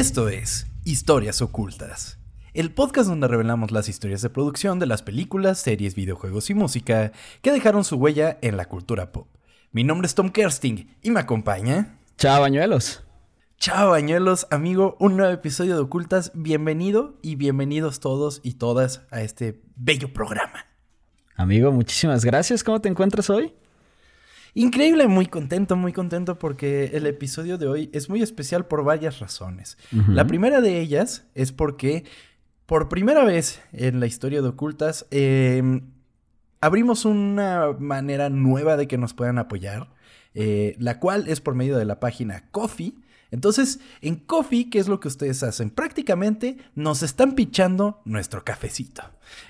Esto es Historias Ocultas, el podcast donde revelamos las historias de producción de las películas, series, videojuegos y música que dejaron su huella en la cultura pop. Mi nombre es Tom Kersting y me acompaña... Chao, bañuelos. Chao, bañuelos, amigo, un nuevo episodio de Ocultas. Bienvenido y bienvenidos todos y todas a este bello programa. Amigo, muchísimas gracias. ¿Cómo te encuentras hoy? Increíble, muy contento, muy contento porque el episodio de hoy es muy especial por varias razones. La primera de ellas es porque por primera vez en la historia de Ocultas em, abrimos una manera nueva de que nos puedan apoyar, eh, la cual es por medio de la página Coffee entonces, en Coffee, ¿qué es lo que ustedes hacen? Prácticamente nos están pichando nuestro cafecito.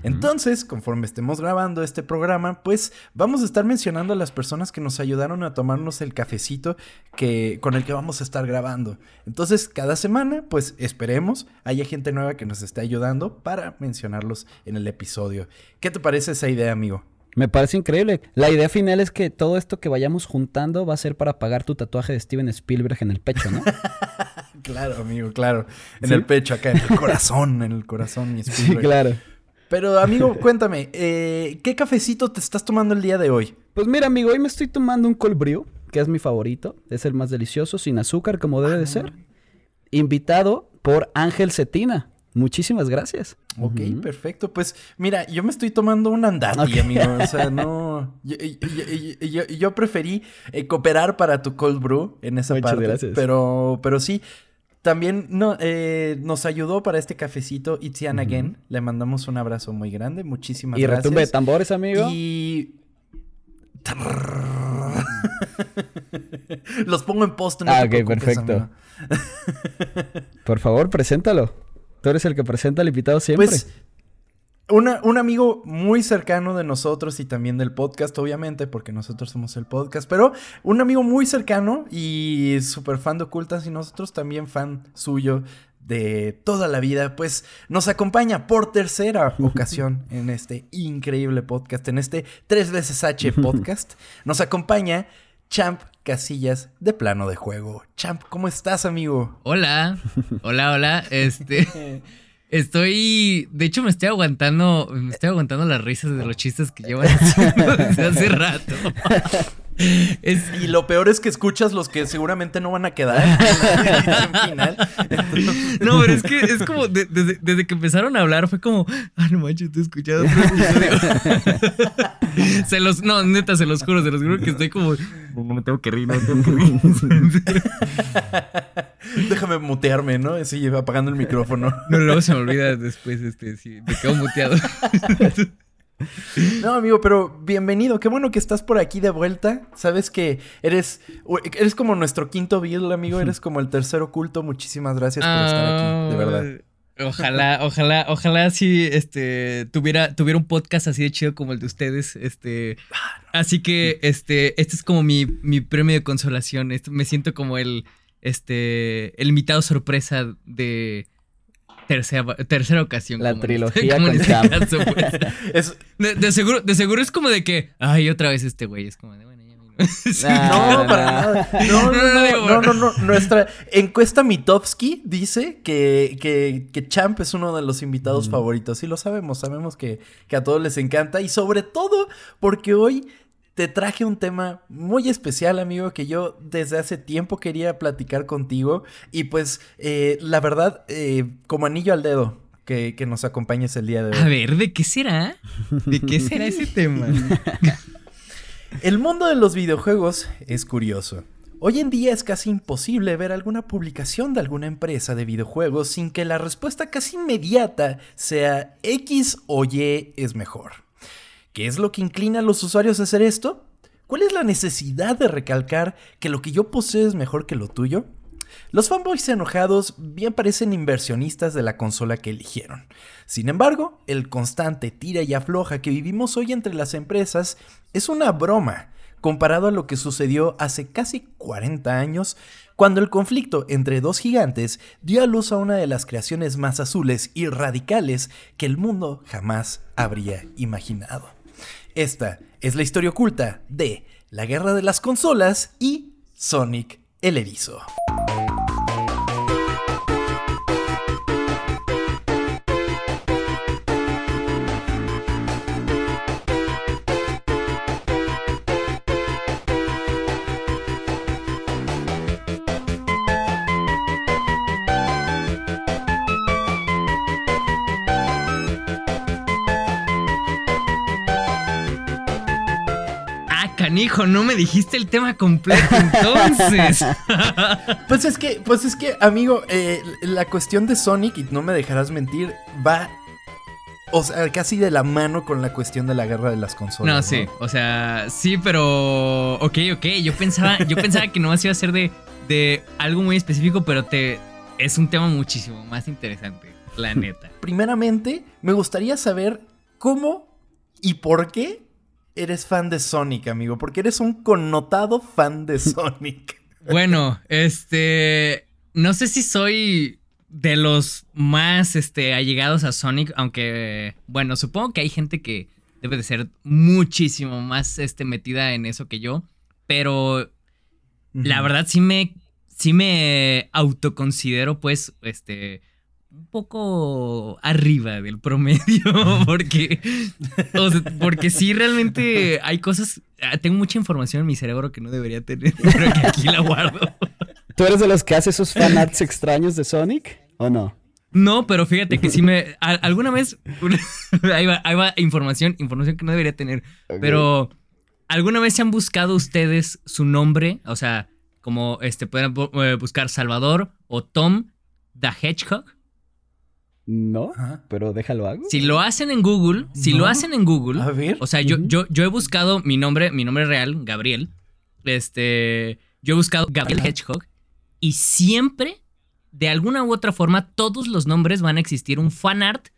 Entonces, conforme estemos grabando este programa, pues vamos a estar mencionando a las personas que nos ayudaron a tomarnos el cafecito que, con el que vamos a estar grabando. Entonces, cada semana, pues esperemos, haya gente nueva que nos esté ayudando para mencionarlos en el episodio. ¿Qué te parece esa idea, amigo? Me parece increíble. La idea final es que todo esto que vayamos juntando va a ser para pagar tu tatuaje de Steven Spielberg en el pecho, ¿no? claro, amigo, claro. En el pecho, acá, en el corazón, en el corazón, mi Spielberg. Sí, claro. Pero, amigo, cuéntame, eh, ¿qué cafecito te estás tomando el día de hoy? Pues mira, amigo, hoy me estoy tomando un cold brew, que es mi favorito. Es el más delicioso, sin azúcar, como debe de ah, ser. Invitado por Ángel Cetina. Muchísimas gracias. Ok, perfecto. Pues mira, yo me estoy tomando un andati, amigo. O sea, no. Yo, preferí eh, cooperar para tu cold brew en esa Muchas parte. Gracias. Pero, pero sí. También no, eh, nos ayudó para este cafecito Itzian Again. Le mandamos un abrazo muy grande. Muchísimas gracias. Y retumbe de tambores, amigo. Y. Los pongo en post. ah, ok, perfecto. Por favor, preséntalo. Tú eres el que presenta al invitado siempre. Pues, un amigo muy cercano de nosotros y también del podcast, obviamente, porque nosotros somos el podcast, pero un amigo muy cercano y súper fan de Ocultas y nosotros también fan suyo de toda la vida, pues nos acompaña por tercera ocasión en este increíble podcast, en este tres veces H podcast. Nos acompaña Champ Casillas de plano de juego. Champ, ¿cómo estás, amigo? Hola, hola, hola. Este. Estoy, de hecho me estoy aguantando, me estoy aguantando las risas de los chistes que llevan haciendo desde hace rato. Y lo peor es que escuchas los que seguramente no van a quedar final. No, pero es que es como desde, que empezaron a hablar fue como, ah, no manches, te he escuchado se los, no, neta, se los juro, se los juro que estoy como, no me tengo que reír, no me tengo que reír. Déjame mutearme, ¿no? Así apagando el micrófono. No, luego se me olvida después, este, sí, me quedo muteado. No, amigo, pero bienvenido. Qué bueno que estás por aquí de vuelta. Sabes que eres, eres como nuestro quinto Bill, amigo. Eres como el tercer oculto. Muchísimas gracias por estar aquí, de verdad. Ojalá, ojalá, ojalá si este tuviera, tuviera un podcast así de chido como el de ustedes. Este. Así que este, este es como mi, mi premio de consolación. me siento como el. Este. El invitado sorpresa de tercera, tercera ocasión. La trilogía con caso, pues. de, seguro, de seguro es como de que, ay, otra vez este güey. Es como de, bueno, ya no, para nada. No, no, no, no, Nuestra encuesta Mitofsky dice que, que, que, Champ es uno de los invitados favoritos. Y lo sabemos, sabemos que, que a todos les encanta. Y sobre todo porque hoy te traje un tema muy especial, amigo, que yo desde hace tiempo quería platicar contigo. Y pues, eh, la verdad, eh, como anillo al dedo, que, que, nos acompañes el día de hoy. A ver, ¿de qué será? ¿De qué será ese tema? el mundo de los videojuegos es curioso. Hoy en día es casi imposible ver alguna publicación de alguna empresa de videojuegos sin que la respuesta casi inmediata sea X o Y es mejor. ¿Qué es lo que inclina a los usuarios a hacer esto? ¿Cuál es la necesidad de recalcar que lo que yo poseo es mejor que lo tuyo? Los fanboys enojados bien parecen inversionistas de la consola que eligieron. Sin embargo, el constante tira y afloja que vivimos hoy entre las empresas es una broma comparado a lo que sucedió hace casi 40 años cuando el conflicto entre dos gigantes dio a luz a una de las creaciones más azules y radicales que el mundo jamás habría imaginado. Esta es la historia oculta de la guerra de las consolas y Sonic el erizo. Canijo, no me dijiste el tema completo entonces. pues es que, pues es que, amigo, eh, la cuestión de Sonic, y no me dejarás mentir, va o sea, casi de la mano con la cuestión de la guerra de las consolas. No, sí, o sea, sí, pero. Ok, ok. Yo pensaba, yo pensaba que no iba a ser de, de algo muy específico, pero te. Es un tema muchísimo más interesante, la neta. Primeramente, me gustaría saber cómo y por qué eres fan de Sonic, amigo. Porque eres un connotado fan de Sonic. Bueno, este. No sé si soy de los más este, allegados a Sonic, aunque, bueno, supongo que hay gente que debe de ser muchísimo más este, metida en eso que yo, pero la verdad sí me, sí me autoconsidero pues, este, un poco arriba del promedio, porque, porque sí realmente hay cosas, ah, tengo mucha información en mi cerebro que no debería tener, pero que aquí la guardo. ¿Tú eres de los que hace esos fanarts extraños de Sonic o no? No, pero fíjate que sí me. alguna vez. ahí, va, información, información que no debería tener. Pero. ¿Alguna vez se han buscado ustedes su nombre? O sea, como este pueden eh, buscar Salvador o Tom the Hedgehog. No, pero déjalo hago. Si lo hacen en Google, si lo hacen en Google, a ver. o sea, yo, yo, yo he buscado mi nombre, mi nombre real, Gabriel. Este, yo he buscado Gabriel Hedgehog y siempre, de alguna u otra forma, todos los nombres van a existir un fanart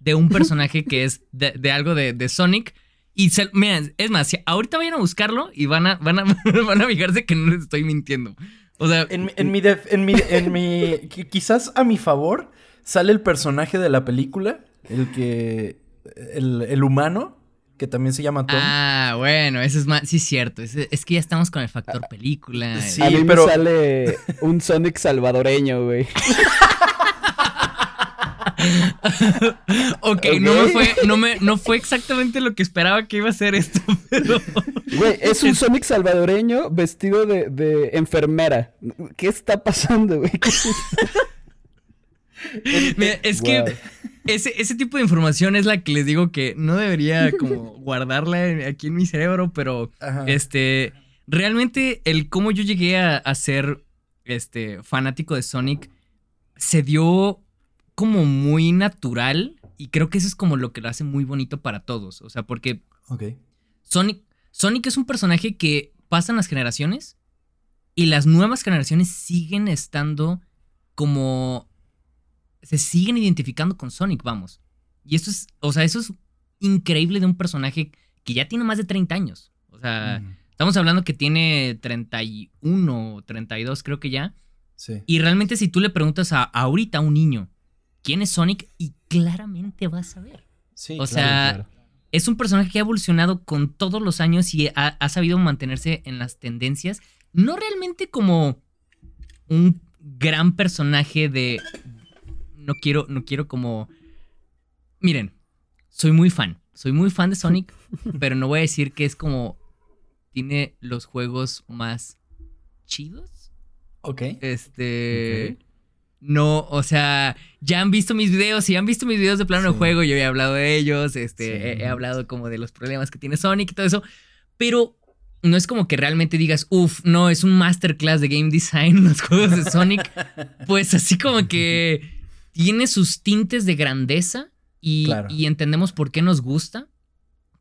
de un personaje que es de, algo de, Sonic. Y se, es más, ahorita vayan a buscarlo y van a, van a, van a fijarse que no les estoy mintiendo. O sea, en, mi, en mi, en mi, quizás a mi favor sale el personaje de la película, el que, el, el humano, que también se llama Tom. Ah, bueno, eso es más. Sí, es cierto. Es, que ya estamos con el factor película. Sí, a mí pero... me sale un Sonic salvadoreño, güey. okay, No, me fue, no, me, no fue exactamente lo que esperaba que iba a ser esto, pero. Güey, es un Sonic salvadoreño vestido de, de enfermera. ¿Qué está pasando, güey? es que ese, tipo de información es la que les digo que no debería como guardarla aquí en mi cerebro, pero este realmente el cómo yo llegué a, ser este fanático de Sonic se dio como muy natural y creo que eso es como lo que lo hace muy bonito para todos, o sea, porque Sonic Sonic es un personaje que pasan las generaciones y las nuevas generaciones siguen estando como se siguen identificando con Sonic, vamos. Y eso es, o sea, eso es increíble de un personaje que ya tiene más de 30 años. O sea, estamos hablando que tiene 31, 32 creo que ya. Sí. Y realmente si tú le preguntas a, ahorita a un niño, ¿quién es Sonic? Y claramente vas a ver. Sí, o sea, es un personaje que ha evolucionado con todos los años y ha sabido mantenerse en las tendencias. No realmente como un gran personaje de, no quiero, no quiero como... Miren, soy muy fan, soy muy fan de Sonic, pero no voy a decir que es como... Tiene los juegos más chidos. Ok. Este... No, o sea, ya han visto mis videos, y han visto mis videos de plano de juego, yo he hablado de ellos, este, he, hablado como de los problemas que tiene Sonic y todo eso, pero no es como que realmente digas, uff, no, es un masterclass de game design los juegos de Sonic, pues así como que tiene sus tintes de grandeza y, entendemos por qué nos gusta,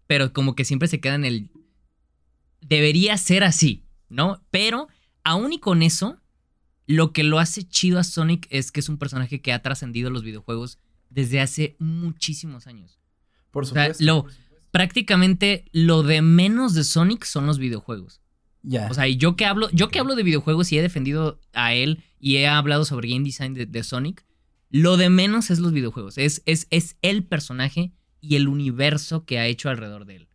pero como que siempre se queda en el... Debería ser así, ¿no? Pero aún y con eso, lo que lo hace chido a Sonic es que es un personaje que ha trascendido los videojuegos desde hace muchísimos años. Por supuesto. lo, prácticamente lo de menos de Sonic son los videojuegos. Ya. O sea, y yo que hablo, yo que hablo de videojuegos y he defendido a él y he hablado sobre game design de Sonic, lo de menos es los videojuegos. Es, es, es el personaje y el universo que ha hecho alrededor de él.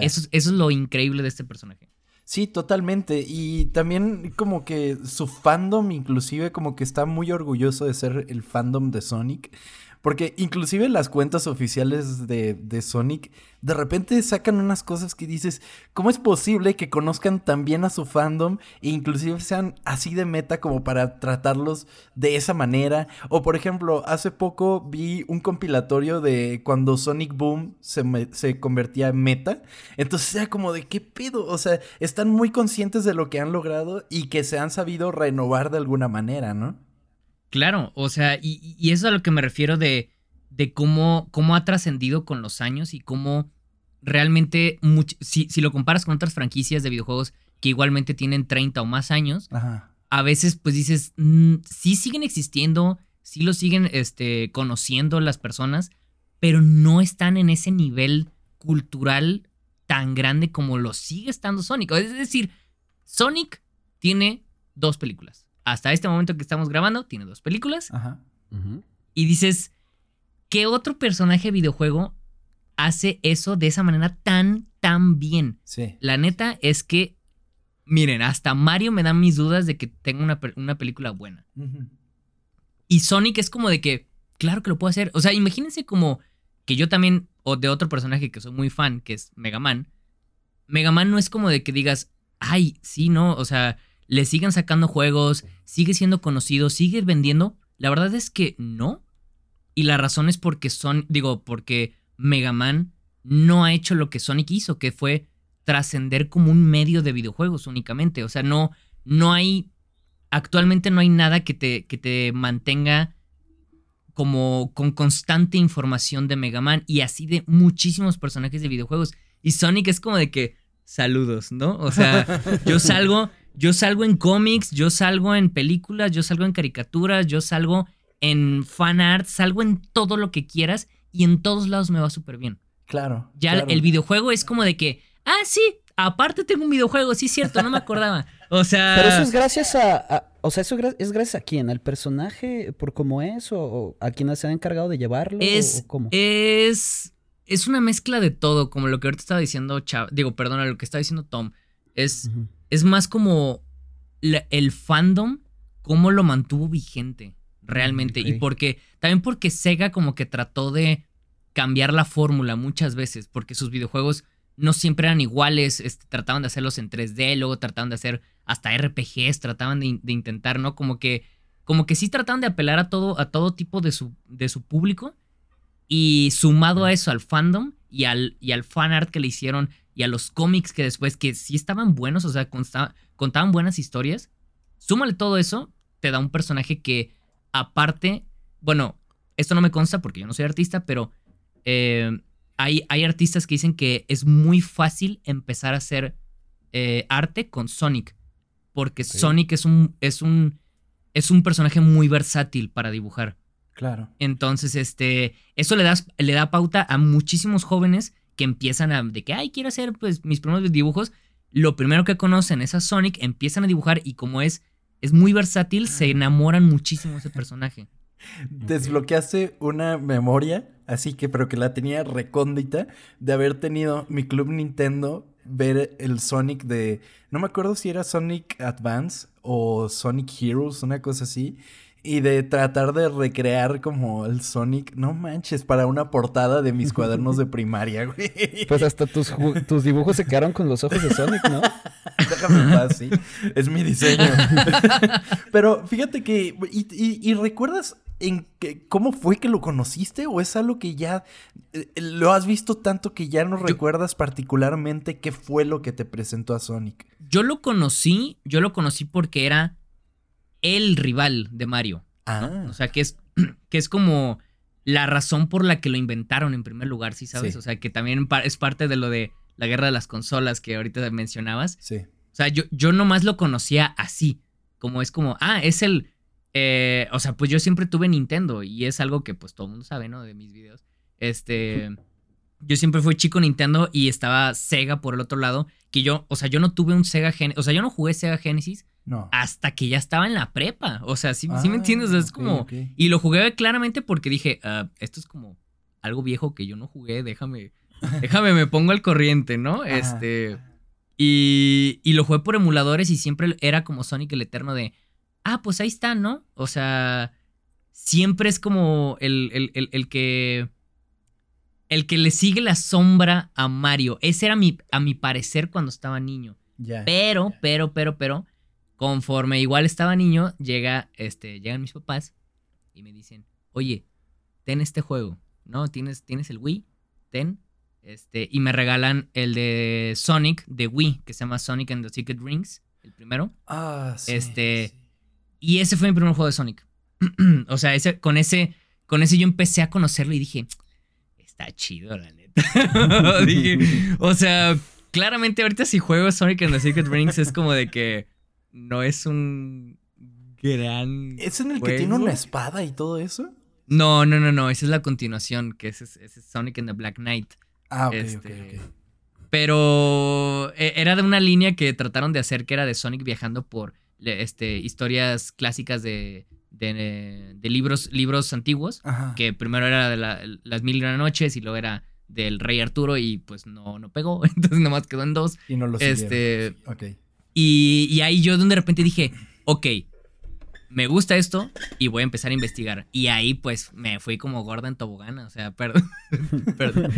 Eso, eso es lo increíble de este personaje. Sí, totalmente. Y también como que su fandom inclusive como que está muy orgulloso de ser el fandom de Sonic. Porque inclusive las cuentas oficiales de, de, Sonic de repente sacan unas cosas que dices, ¿cómo es posible que conozcan tan bien a su fandom e inclusive sean así de meta como para tratarlos de esa manera? O por ejemplo, hace poco vi un compilatorio de cuando Sonic Boom se, se convertía en meta. Entonces era como de qué pedo. O sea, están muy conscientes de lo que han logrado y que se han sabido renovar de alguna manera, ¿no? Claro, o sea, y, eso es a lo que me refiero de, de cómo, cómo ha trascendido con los años y cómo realmente, si, si, lo comparas con otras franquicias de videojuegos que igualmente tienen 30 o más años, a veces pues dices, mm, sí siguen existiendo, sí lo siguen este, conociendo las personas, pero no están en ese nivel cultural tan grande como lo sigue estando Sonic. Es decir, Sonic tiene dos películas hasta este momento que estamos grabando, tiene dos películas. Ajá. Y dices, ¿qué otro personaje de videojuego hace eso de esa manera tan, tan bien? Sí. La neta es que, miren, hasta Mario me da mis dudas de que tenga una, película buena. Y Sonic es como de que, claro que lo puedo hacer. O sea, imagínense como que yo también, o de otro personaje que soy muy fan, que es Mega Man. Mega Man no es como de que digas, ay, sí, no, o sea, le siguen sacando juegos, sigue siendo conocido, sigue vendiendo. La verdad es que no. Y la razón es porque son, digo, porque Mega Man no ha hecho lo que Sonic hizo, que fue trascender como un medio de videojuegos únicamente. O sea, no, no hay, actualmente no hay nada que te, que te mantenga como con constante información de Mega Man y así de muchísimos personajes de videojuegos. Y Sonic es como de que, saludos, ¿no? O sea, yo salgo yo salgo en cómics, yo salgo en películas, yo salgo en caricaturas, yo salgo en fan art, salgo en todo lo que quieras y en todos lados me va súper bien. Claro. Ya el videojuego es como de que, ah, sí, aparte tengo un videojuego, sí cierto, no me acordaba. O sea... Pero eso es gracias a, o sea, eso es gracias a quién, al personaje por cómo es o, a quién se ha encargado de llevarlo es, o cómo. Es es una mezcla de todo, como lo que ahorita estaba diciendo, Chav digo, perdona, lo que estaba diciendo Tom. Es es más como el fandom, cómo lo mantuvo vigente realmente. Y porque, también porque Sega como que trató de cambiar la fórmula muchas veces, porque sus videojuegos no siempre eran iguales, este, trataban de hacerlos en 3D, luego trataban de hacer hasta RPGs, trataban de, intentar, ¿no? Como que, como que sí trataban de apelar a todo, a todo tipo de su, de su público. Y sumado a eso, al fandom y al, y al fan art que le hicieron y a los cómics que después, que sí estaban buenos, o sea, contaban buenas historias, súmale todo eso, te da un personaje que aparte, bueno, esto no me consta porque yo no soy artista, pero eh, hay, hay, artistas que dicen que es muy fácil empezar a hacer eh, arte con Sonic, porque Sonic es un, es, un, es un personaje muy versátil para dibujar. Claro. Entonces, este, eso le, das, le da pauta a muchísimos jóvenes que empiezan a, de que, ay, quiero hacer pues mis primeros dibujos, lo primero que conocen es a Sonic, empiezan a dibujar y como es, es muy versátil, se enamoran muchísimo de ese personaje. Desbloqueaste una memoria, así que, pero que la tenía recóndita, de haber tenido mi club Nintendo ver el Sonic de, no me acuerdo si era Sonic Advance o Sonic Heroes, una cosa así, y de tratar de recrear como el Sonic, no manches, para una portada de mis cuadernos de primaria, güey. Pues hasta tus, tus dibujos se quedaron con los ojos de Sonic, ¿no? Déjame paz, sí. Es mi diseño. Pero fíjate que, ¿y, recuerdas en cómo fue que lo conociste o es algo que ya eh, lo has visto tanto que ya no recuerdas particularmente qué fue lo que te presentó a Sonic? Yo lo conocí, yo lo conocí porque era el rival de Mario. Ah. O sea, que es, que es como la razón por la que lo inventaron en primer lugar, ¿sí sabes? O sea, que también es parte de lo de la guerra de las consolas que ahorita mencionabas. Sí. O sea, yo, yo nomás lo conocía así, como es como, ah, es el... Eh, o sea, pues yo siempre tuve Nintendo y es algo que pues todo el mundo sabe, ¿no? De mis videos. Este... Yo siempre fui chico Nintendo y estaba Sega por el otro lado, que yo, o sea, yo no tuve un Sega Genesis, o sea, yo no jugué Sega Genesis no. Hasta que ya estaba en la prepa. O sea, sí, me ah, entiendes. es como. Y lo jugué claramente porque dije, ah, esto es como algo viejo que yo no jugué. Déjame. déjame, me pongo al corriente, ¿no? Este. Y, y lo jugué por emuladores y siempre era como Sonic el Eterno de. Ah, pues ahí está, ¿no? O sea. siempre es como el, el- el- el que. El que le sigue la sombra a Mario. Ese era mi, a mi parecer cuando estaba niño. Ya. Pero, pero, pero, pero, conforme igual estaba niño, llega, este, llegan mis papás y me dicen, oye, ten este juego, ¿no? ¿Tienes, tienes el Wii? Ten. Este, y me regalan el de Sonic de Wii, que se llama Sonic and the Secret Rings, el primero. Ah, sí. Este- sí. Y ese fue mi primer juego de Sonic. o sea, ese, con ese, con ese yo empecé a conocerlo y dije, está chido, la neta. Dije, o sea, claramente ahorita si juego Sonic and the Secret Rings es como de que no es un gran... ¿Es en el que tiene una espada y todo eso? No, no, no, no, esa es la continuación, que ese es, ese es Sonic and the Black Knight. Ah, ok, Este, ok, ok. Pero eh, era de una línea que trataron de hacer que era de Sonic viajando por este, historias clásicas de, de, de libros, libros antiguos. Ajá. Que primero era de la- las mil y una noches y luego era del Rey Arturo y pues no, no pegó. Entonces nomás quedó en dos. Y no lo siguieron. Este, Ok. Y, ahí yo de repente dije, ok, me gusta esto y voy a empezar a investigar. Y ahí pues me fui como gorda en tobogán, o sea, perdón. perdón.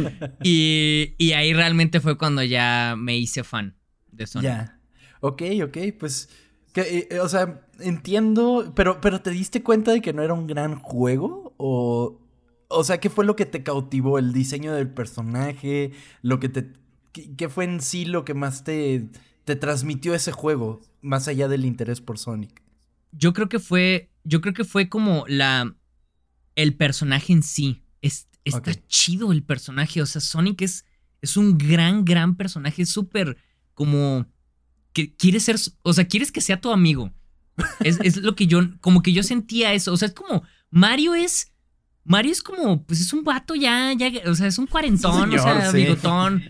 Y, y ahí realmente fue cuando ya me hice fan de Sonic. Ya. Ok, ok, pues. que, eh, o sea, entiendo. Pero, pero ¿te diste cuenta de que no era un gran juego? O. O sea, ¿qué fue lo que te cautivó? ¿El diseño del personaje? ¿Lo que te. ¿Qué, qué fue en sí lo que más te. Te transmitió ese juego? Más allá del interés por Sonic. Yo creo que fue, yo creo que fue como la, el personaje en sí. Es, está chido el personaje, o sea, Sonic es, es un gran, gran personaje, es súper como que quiere ser, o sea, quieres que sea tu amigo. Es, es lo que yo, como que yo sentía eso, o sea, es como, Mario es, Mario es como, pues es un vato ya, ya, o sea, es un cuarentón, Sí, o sea, sí. bigotón,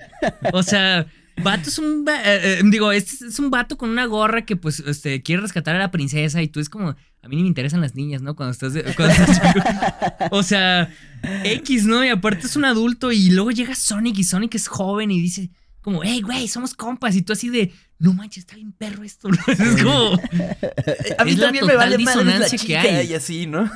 o sea, vato es un, eh, eh, digo, este es un vato con una gorra que pues, este, quiere rescatar a la princesa y tú es como, a mí ni me interesan las niñas, ¿no? Cuando estás, de- cuando estás o sea, X, ¿no? Y aparte es un adulto y luego llega Sonic y Sonic es joven y dice como, hey, güey, somos compas y tú así de, no manches, está bien perro esto, ¿no? Es como, A mí Es la también me vale madre la disonancia que chica hay. y así, ¿no?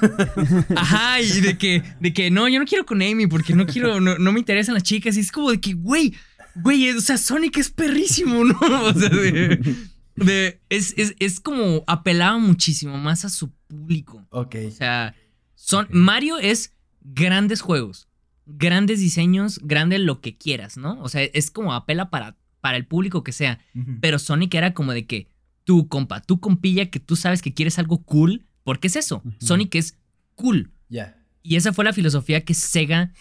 Ajá, y de que, de que no, yo no quiero con Amy porque no quiero, no, no me interesan las chicas. Y es como de que, güey, güey, o sea, Sonic es perrísimo, ¿no? O sea, de, de- es, es, es como apelaba muchísimo más a su público. Ok. O sea, son. Mario es grandes juegos, grandes diseños, grande lo que quieras, ¿no? O sea, es como apela para, para el público que sea. Pero Sonic era como de que tú, compa, tú compilla que tú sabes que quieres algo cool, porque es eso. Sonic es cool. Ya. Y esa fue la filosofía que Sega,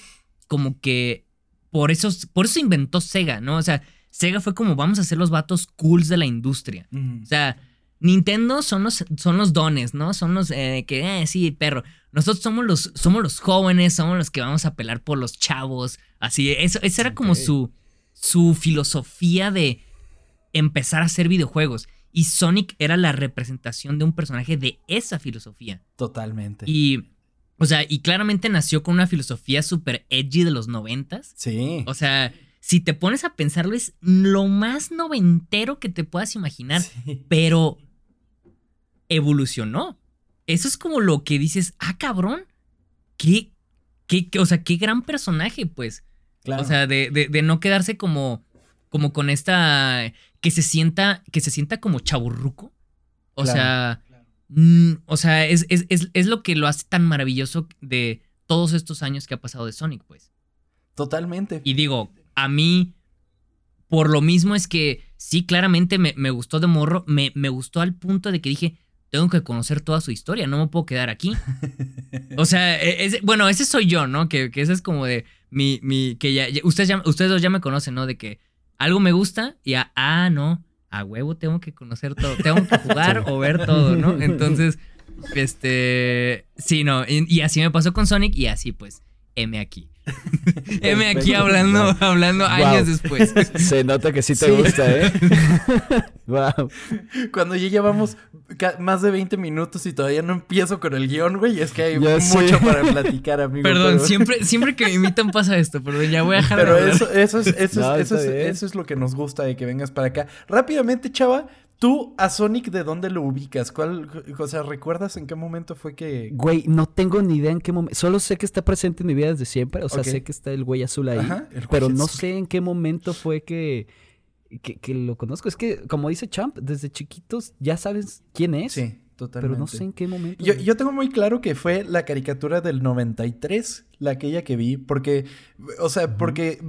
como que por eso, por eso inventó Sega, ¿no? O sea, Sega fue como vamos a ser los vatos cools de la industria. O sea, Nintendo son los, son los dones, ¿no? Son los eh, que, eh, sí, perro. Nosotros somos los, somos los jóvenes, somos los que vamos a pelar por los chavos. Así, eso, esa era como su, su filosofía de empezar a hacer videojuegos. Y Sonic era la representación de un personaje de esa filosofía. Totalmente. Y, o sea, y claramente nació con una filosofía súper edgy de los noventas. Sí. O sea, si te pones a pensarlo, es lo más noventero que te puedas imaginar, Sí. pero evolucionó. Eso es como lo que dices, ah, cabrón, qué, qué, qué- o sea, qué gran personaje, pues. Claro. O sea, de, de- de no quedarse como, como con esta, que se sienta, que se sienta como chaburruco. O Claro. sea, mm, o sea, es, es- es- es lo que lo hace tan maravilloso de todos estos años que ha pasado de Sonic, pues. Totalmente. Y digo, a mí, por lo mismo es que sí, claramente me, me gustó de morro, me, me gustó al punto de que dije, tengo que conocer toda su historia, no me puedo quedar aquí. O sea, e- bueno, ese soy yo, ¿no? Que, que ese es como de mi, mi, que ya, ya- ustedes, ya, ustedes dos ya me conocen, ¿no? De que algo me gusta y a, ah, no, a huevo tengo que conocer todo, tengo que jugar o ver todo, ¿no? Entonces, este, sí, no, y, y así me pasó con Sonic y así pues, M aquí. M aquí hablando, hablando Wow. años después. Se nota que sí te Sí. gusta, ¿eh? wow. Cuando ya llevamos más de 20 minutos y todavía no empiezo con el guion, güey, es que hay Ya mucho para platicar, amigo. Perdón, pero- siempre, siempre que me invitan pasa esto, perdón, ya voy a dejar Pero de eso, eso, es, eso, No, es, eso es lo que nos gusta de que vengas para acá. Rápidamente, chava, ¿Tú a Sonic de dónde lo ubicas? ¿Cuál, o sea, recuerdas en qué momento fue que...? Güey, no tengo ni idea en qué momento. Solo sé que está presente en mi vida desde siempre. O sea, sé que está el güey azul ahí. pero no sé en qué momento fue que, que, lo conozco. Es que, como dice Champ, desde chiquitos ya sabes quién es. Sí, totalmente. Pero no sé en qué momento. Yo, yo tengo muy claro que fue la caricatura del 93 la aquella que vi, porque, o sea, porque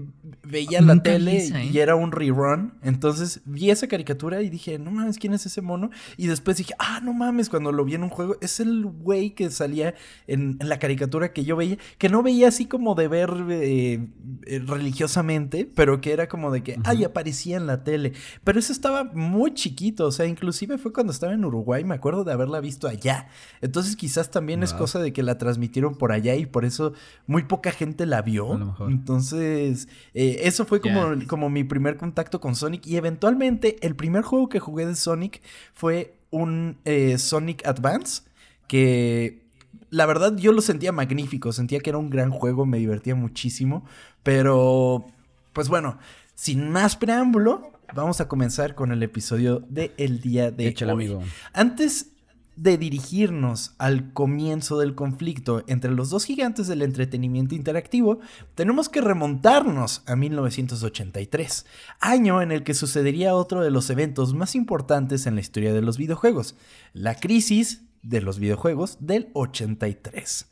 veía la tele y ¿eh? era un rerun, entonces vi esa caricatura y dije, no mames, ¿quién es ese mono? Y después dije, ah, no mames, cuando lo vi en un juego, es el güey que salía en, la caricatura que yo veía, que no veía así como de ver eh, eh, religiosamente, pero que era como de que, ay, aparecía en la tele, pero eso estaba muy chiquito, o sea, inclusive fue cuando estaba en Uruguay, me acuerdo de haberla visto allá, entonces quizás también es cosa de que la transmitieron por allá y por eso muy poca gente la vio. Entonces, eh, eso fue como, como mi primer contacto con Sonic. Y eventualmente, el primer juego que jugué de Sonic fue un eh, Sonic Advance. Que la verdad yo lo sentía magnífico. Sentía que era un gran juego, me divertía muchísimo. Pero, pues bueno, sin más preámbulo, vamos a comenzar con el episodio de el día de Échale, hoy. Amigo. Antes de dirigirnos al comienzo del conflicto entre los dos gigantes del entretenimiento interactivo, tenemos que remontarnos a 1983, año en el que sucedería otro de los eventos más importantes en la historia de los videojuegos, la crisis de los videojuegos del 83.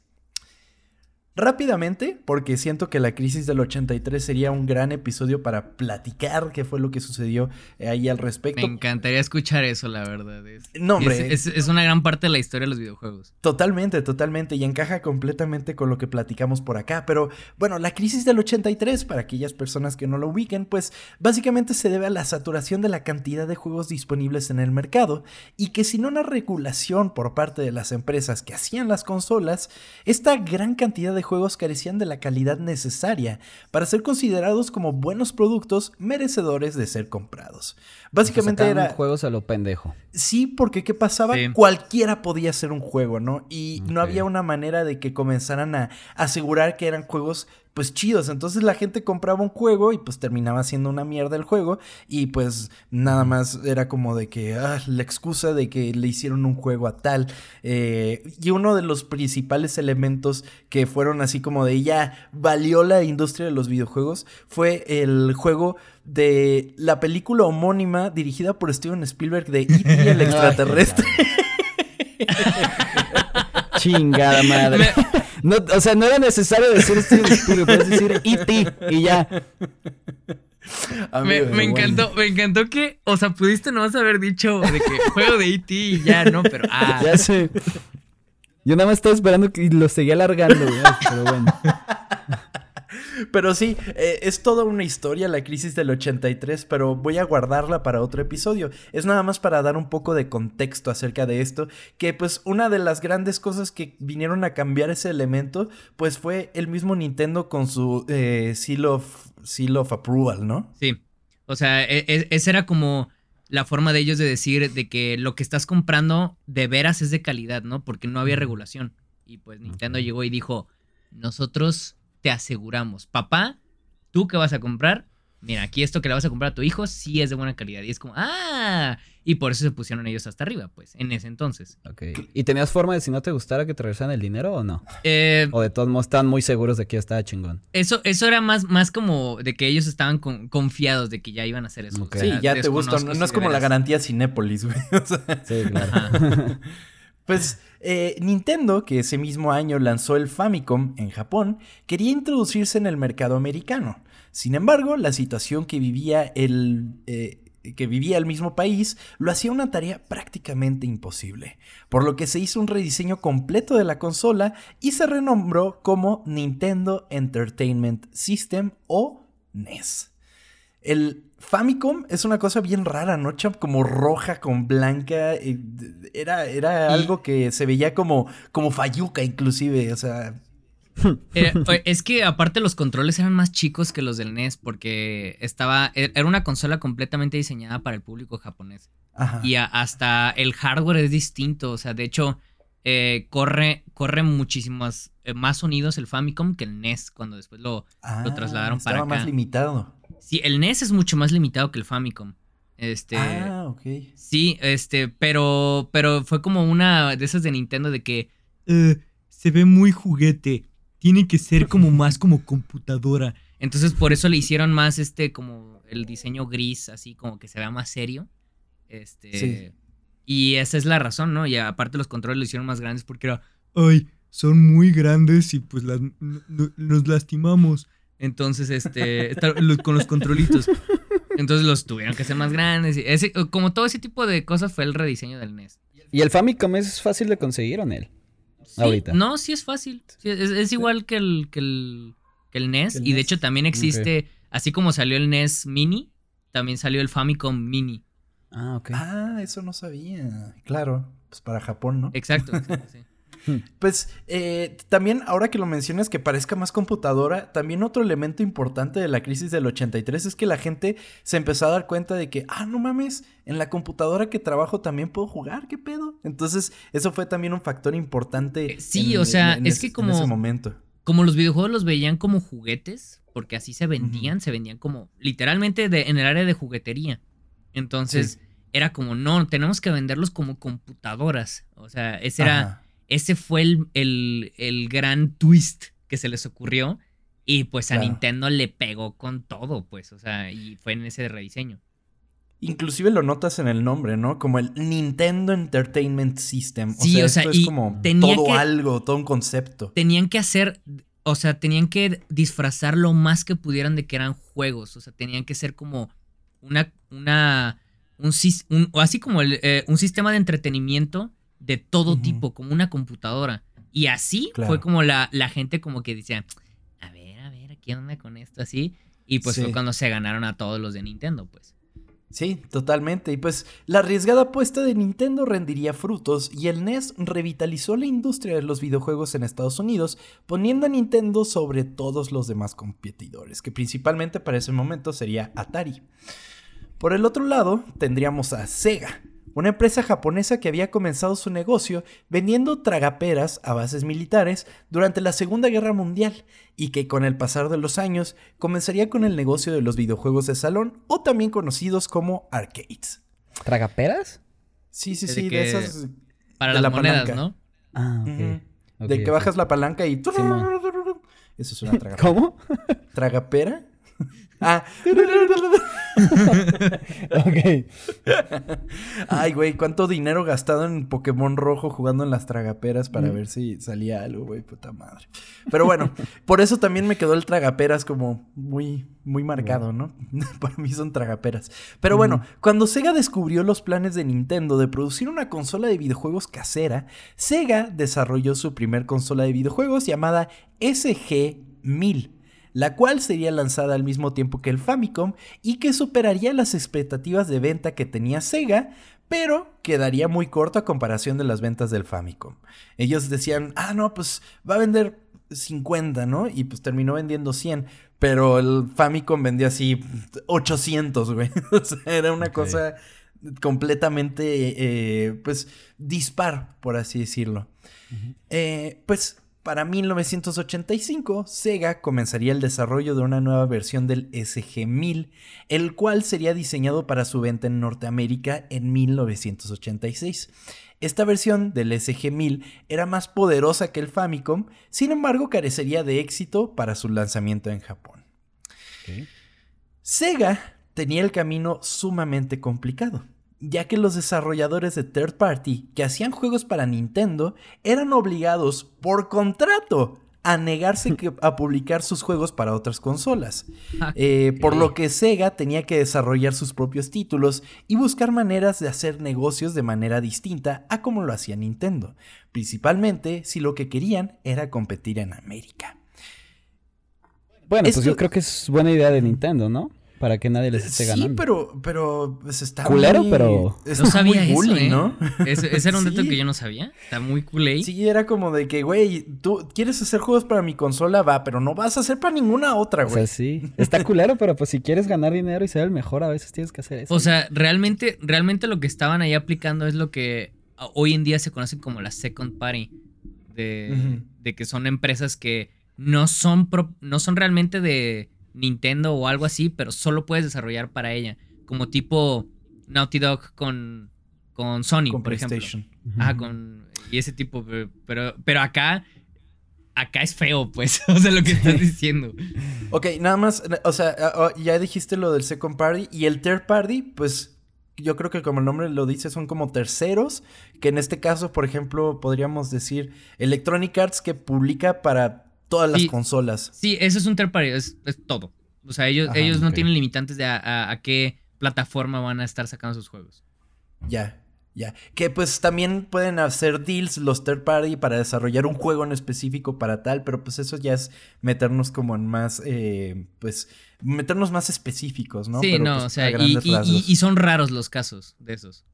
Rápidamente, porque siento que la crisis del 83 sería un gran episodio para platicar qué fue lo que sucedió ahí al respecto. Me encantaría escuchar eso, la verdad. no, hombre. Es, una gran parte de la historia de los videojuegos. Totalmente, totalmente. Y encaja completamente con lo que platicamos por acá. Pero bueno, la crisis del 83, para aquellas personas que no lo ubiquen, pues básicamente se debe a la saturación de la cantidad de juegos disponibles en el mercado y que sin una regulación por parte de las empresas que hacían las consolas, esta gran cantidad de juegos carecían de la calidad necesaria para ser considerados como buenos productos merecedores de ser comprados. Básicamente era juegos a lo pendejo. Sí, porque ¿qué pasaba? Cualquiera podía ser un juego, ¿no? Y no había una manera de que comenzaran a asegurar que eran juegos pues chidos. Entonces la gente compraba un juego y pues terminaba siendo una mierda el juego y pues nada más era como de que ah, la excusa de que le hicieron un juego a tal. Eh, y uno de los principales elementos que fueron así como de ya valió la industria de los videojuegos fue el juego de la película homónima dirigida por Steven Spielberg de E.T. el extraterrestre. Chingada madre. No, o sea, no era necesario decir Steven Spielberg, puedes decir E.T. y ya. me, encantó, me encantó que, o sea, pudiste no haber dicho de que juego de E.T. y ya, ¿no? Pero, ah. Ya sé. Yo nada más estaba esperando que lo seguía alargando, pero bueno. Pero sí, eh, es toda una historia la crisis del 83, pero voy a guardarla para otro episodio. Es nada más para dar un poco de contexto acerca de esto, que pues una de las grandes cosas que vinieron a cambiar ese elemento, pues fue el mismo Nintendo con su eh, seal, of, seal of approval, ¿no? Sí, o sea, e, e, esa era como la forma de ellos de decir de que lo que estás comprando de veras es de calidad, ¿no? Porque no había regulación. Y pues Nintendo llegó y dijo, nosotros te aseguramos, papá, tú que vas a comprar, mira, aquí esto que le vas a comprar a tu hijo sí es de buena calidad. Y es como, ah, y por eso se pusieron ellos hasta arriba, pues, en ese entonces. Ok. ¿Y tenías forma de si no te gustara que te regresaran el dinero o no? Eh, o de todos modos están muy seguros de que ya estaba chingón. Eso, eso era más, más como de que ellos estaban confiados de que ya iban a hacer eso. Sí, ya te gusta. No, es como la garantía Cinépolis, güey. Sí, claro. pues eh, Nintendo, que ese mismo año lanzó el Famicom en Japón, quería introducirse en el mercado americano. Sin embargo, la situación que vivía el... Eh, que vivía el mismo país, lo hacía una tarea prácticamente imposible, por lo que se hizo un rediseño completo de la consola y se renombró como Nintendo Entertainment System o NES. El Famicom es una cosa bien rara, ¿no? Como roja con blanca. Eh, era, era algo que se veía como, como fayuca, inclusive. O sea. Eh, es que aparte los controles eran más chicos que los del NES porque estaba e, era una consola completamente diseñada para el público japonés y hasta el hardware es distinto o sea de hecho eh, corre corre muchísimos más sonidos el Famicom que el NES cuando después lo, lo ah, trasladaron para acá. más limitado Sí, el NES es mucho más limitado que el Famicom. Este, ah, ok. Sí, este, pero, pero fue como una de esas de Nintendo de que eh, se ve muy juguete, tiene que ser como más como computadora. Entonces por eso le hicieron más este como el diseño gris, así como que se vea más serio. Este, sí. Y esa es la razón, ¿no? Y aparte los controles lo hicieron más grandes porque era, ay, son muy grandes y pues las, nos lastimamos. Entonces, este, con los controlitos. Entonces los tuvieron que hacer más grandes. Y ese, como todo ese tipo de cosas fue el rediseño del NES. ¿Y el Famicom es fácil de conseguir en él? Ahorita. No, sí es fácil. es, igual que el, que el, que el NES. y de hecho también existe, así como salió el NES Mini, también salió el Famicom Mini. Ah, ok. Ah, eso no sabía. Claro, pues para Japón, ¿no? Exacto, sí. Pues eh, también, ahora que lo mencionas, que parezca más computadora, también otro elemento importante de la crisis del 83 es que la gente se empezó a dar cuenta de que, ah, no mames, en la computadora que trabajo también puedo jugar, ¿qué pedo? Entonces, eso fue también un factor importante. Eh, sí, o sea, es que como... En ese momento. Como los videojuegos los veían como juguetes, porque así se vendían, se vendían como literalmente de, en el área de juguetería. Entonces, era como, no, tenemos que venderlos como computadoras. O sea, ese era ese fue el, gran twist que se les ocurrió. Y pues a Nintendo le pegó con todo, pues, o sea, y fue en ese rediseño. Inclusive lo notas en el nombre, ¿no? Como el Nintendo Entertainment System. O sí, o sea, es como todo algo, todo un concepto. Tenían que hacer, o sea, tenían que disfrazar lo más que pudieran de que eran juegos. O sea, tenían que ser como una, una, un, o así como eh, un sistema de entretenimiento de todo tipo, como una computadora. Y así fue como la, la, gente como que decía, a ver, a ver, ¿qué onda con esto así? Y pues fue cuando se ganaron a todos los de Nintendo, pues. Sí, totalmente. Y pues la arriesgada apuesta de Nintendo rendiría frutos y el NES revitalizó la industria de los videojuegos en Estados Unidos, poniendo a Nintendo sobre todos los demás competidores, que principalmente para ese momento sería Atari. Por el otro lado, tendríamos a Sega, una empresa japonesa que había comenzado su negocio vendiendo tragaperas a bases militares durante la Segunda Guerra Mundial y que con el pasar de los años comenzaría con el negocio de los videojuegos de salón o también conocidos como arcades. ¿Tragaperas? Sí, sí, sí, de, esas... Para las monedas, ¿no? Ah, de que bajas la palanca y... Eso es una tragapera. ¿Cómo? ¿Tragapera? Ah. ok. Ay, güey, cuánto dinero gastado en Pokémon rojo jugando en las tragaperas para mm. ver si salía algo, güey, puta madre. Pero bueno, por eso también me quedó el tragaperas como muy, muy marcado, ¿no? para mí son tragaperas. Pero bueno, cuando Sega descubrió los planes de Nintendo de producir una consola de videojuegos casera, Sega desarrolló su primer consola de videojuegos llamada SG-1000 la cual sería lanzada al mismo tiempo que el Famicom y que superaría las expectativas de venta que tenía Sega, pero quedaría muy corto a comparación de las ventas del Famicom. Ellos decían, ah, no, pues va a vender 50, ¿no? Y pues terminó vendiendo 100, pero el Famicom vendía así 800, güey. o sea, era una cosa completamente, eh, pues, dispar, por así decirlo. eh, pues para 1985, Sega comenzaría el desarrollo de una nueva versión del SG-1000, el cual sería diseñado para su venta en Norteamérica en 1986. Esta versión del SG-1000 era más poderosa que el Famicom, sin embargo carecería de éxito para su lanzamiento en Japón. Sega tenía el camino sumamente complicado ya que los desarrolladores de third party que hacían juegos para Nintendo eran obligados por contrato a negarse a publicar sus juegos para otras consolas. Ah, eh, por lo que Sega tenía que desarrollar sus propios títulos y buscar maneras de hacer negocios de manera distinta a como lo hacía Nintendo, principalmente si lo que querían era competir en América. Bueno, pues yo creo que es buena idea de Nintendo, ¿no? Para que nadie les esté ganando. Sí, pero, pero pues está culero, pero no sabía eso, ¿eh? ¿no? Ese, era un dato que yo no sabía. Está muy cool ahí. Sí, era como de que, güey, tú quieres hacer juegos para mi consola, va, pero no vas a hacer para ninguna otra, güey. O sea, sí. Está culero, pero pues si quieres ganar dinero y ser el mejor, a veces tienes que hacer eso. O sea, realmente, realmente lo que estaban ahí aplicando es lo que hoy en día se conocen como la second party. De, de que son empresas que no son, no son realmente de Nintendo o algo así, pero solo puedes desarrollar para ella. Como tipo Naughty Dog con, con Sony, por ejemplo. Ah, con. Y ese tipo. Pero, pero acá. Acá es feo, pues. o sea, lo que estás diciendo. ok, nada más. O sea, ya dijiste lo del second party. Y el third party, pues. Yo creo que como el nombre lo dice, son como terceros. Que en este caso, por ejemplo, podríamos decir Electronic Arts que publica para todas las consolas. Sí, eso es un third party, es, todo. O sea, ellos, ellos no tienen limitantes de a, qué plataforma van a estar sacando sus juegos. Ya, ya. Que pues también pueden hacer deals los third party para desarrollar un juego en específico para tal, pero pues eso ya es meternos como en más, eh, pues, meternos más específicos, ¿no? Sí, no, pues, o sea, y, son raros los casos de esos.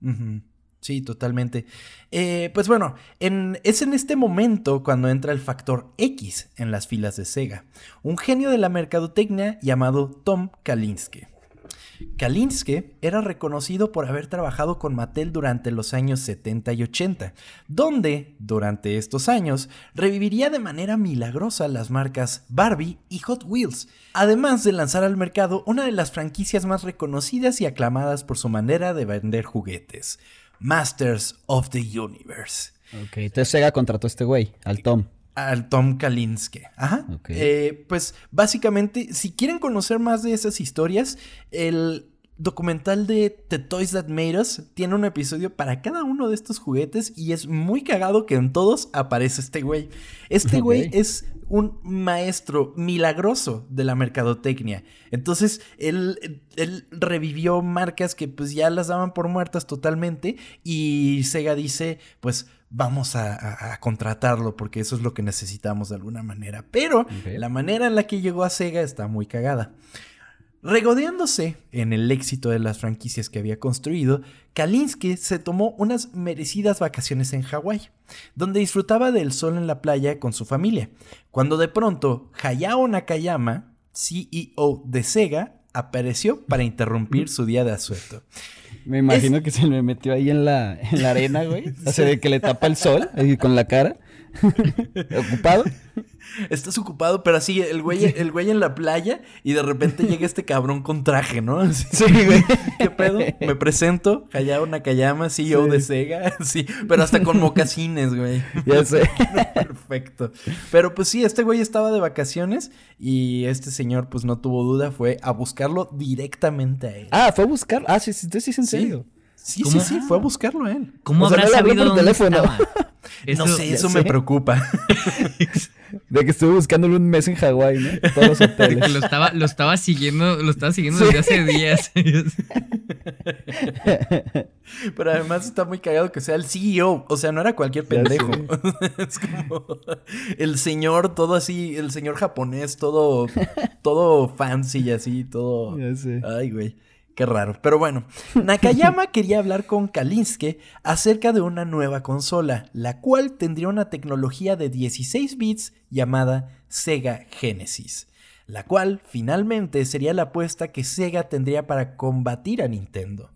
Sí, totalmente. Eh, pues bueno, es en este momento cuando entra el factor X en las filas de Sega, un genio de la mercadotecnia llamado Tom Kalinske. Kalinske era reconocido por haber trabajado con Mattel durante los años 70 y 80, donde, durante estos años, reviviría de manera milagrosa las marcas Barbie y Hot Wheels, además de lanzar al mercado una de las franquicias más reconocidas y aclamadas por su manera de vender juguetes, Masters of the Universe. Ok, entonces Sega contrató a este güey, al Tom. Al Tom Kalinske. Ajá. Eh, pues básicamente, si quieren conocer más de esas historias, el documental de The Toys That Made Us tiene un episodio para cada uno de estos juguetes y es muy cagado que en todos aparece este güey. Este güey es un maestro milagroso de la mercadotecnia. Entonces, él, él, revivió marcas que pues ya las daban por muertas totalmente y Sega dice, pues vamos a, contratarlo porque eso es lo que necesitamos de alguna manera. Pero la manera en la que llegó a Sega está muy cagada. Regodeándose en el éxito de las franquicias que había construido, Kalinsky se tomó unas merecidas vacaciones en Hawái, donde disfrutaba del sol en la playa con su familia, cuando de pronto Hayao Nakayama, CEO de Sega, apareció para interrumpir su día de asueto. Me imagino que se me metió ahí en la, en la arena, güey. O sea, de que le tapa el sol ahí con la cara. ¿Ocupado? Estás ocupado, pero así, el güey, el güey en la playa y de repente llega este cabrón con traje, ¿no? sí, güey. ¿Qué pedo? Me presento, Hayao Nakayama, CEO de Sega, sí, pero hasta con mocasines, güey. Ya sé. Perfecto. Pero pues sí, este güey estaba de vacaciones y este señor, pues no tuvo duda, fue a buscarlo directamente a él. Ah, fue a buscarlo. Ah, sí, sí, sí, en serio. Sí, sí, sí, fue a buscarlo a él. ¿Cómo habrá sabido dónde teléfono? No sé, eso me preocupa. de que estuve buscándolo un mes en Hawái, ¿no? Todos los hoteles. lo estaba, lo estaba siguiendo, lo estaba siguiendo desde hace días. Pero además está muy cagado que sea el CEO. O sea, no era cualquier pendejo. es como el señor, todo así, el señor japonés, todo, todo fancy y así, todo. Ya sé. Ay, güey. Qué raro. Pero bueno, Nakayama quería hablar con Kalinske acerca de una nueva consola, la cual tendría una tecnología de 16 bits llamada Sega Genesis, la cual finalmente sería la apuesta que Sega tendría para combatir a Nintendo.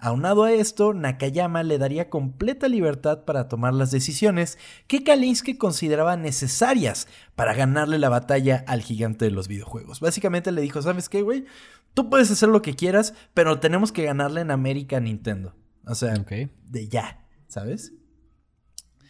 Aunado a esto, Nakayama le daría completa libertad para tomar las decisiones que Kalinske consideraba necesarias para ganarle la batalla al gigante de los videojuegos. Básicamente le dijo, ¿sabes qué, güey? Tú puedes hacer lo que quieras, pero tenemos que ganarle en América a Nintendo. O sea, de ya, ¿sabes?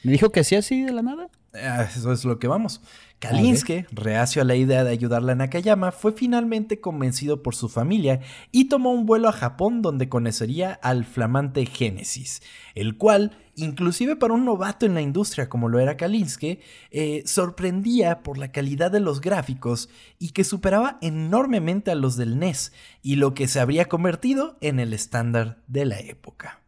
¿Me dijo que sí así de la nada? Ah, eso es lo que vamos. Kalinske, reacio a la idea de ayudarle a Nakayama, fue finalmente convencido por su familia y tomó un vuelo a Japón donde conocería al flamante Genesis, el cual, inclusive para un novato en la industria como lo era Kalinske, eh, sorprendía por la calidad de los gráficos y que superaba enormemente a los del NES y lo que se habría convertido en el estándar de la época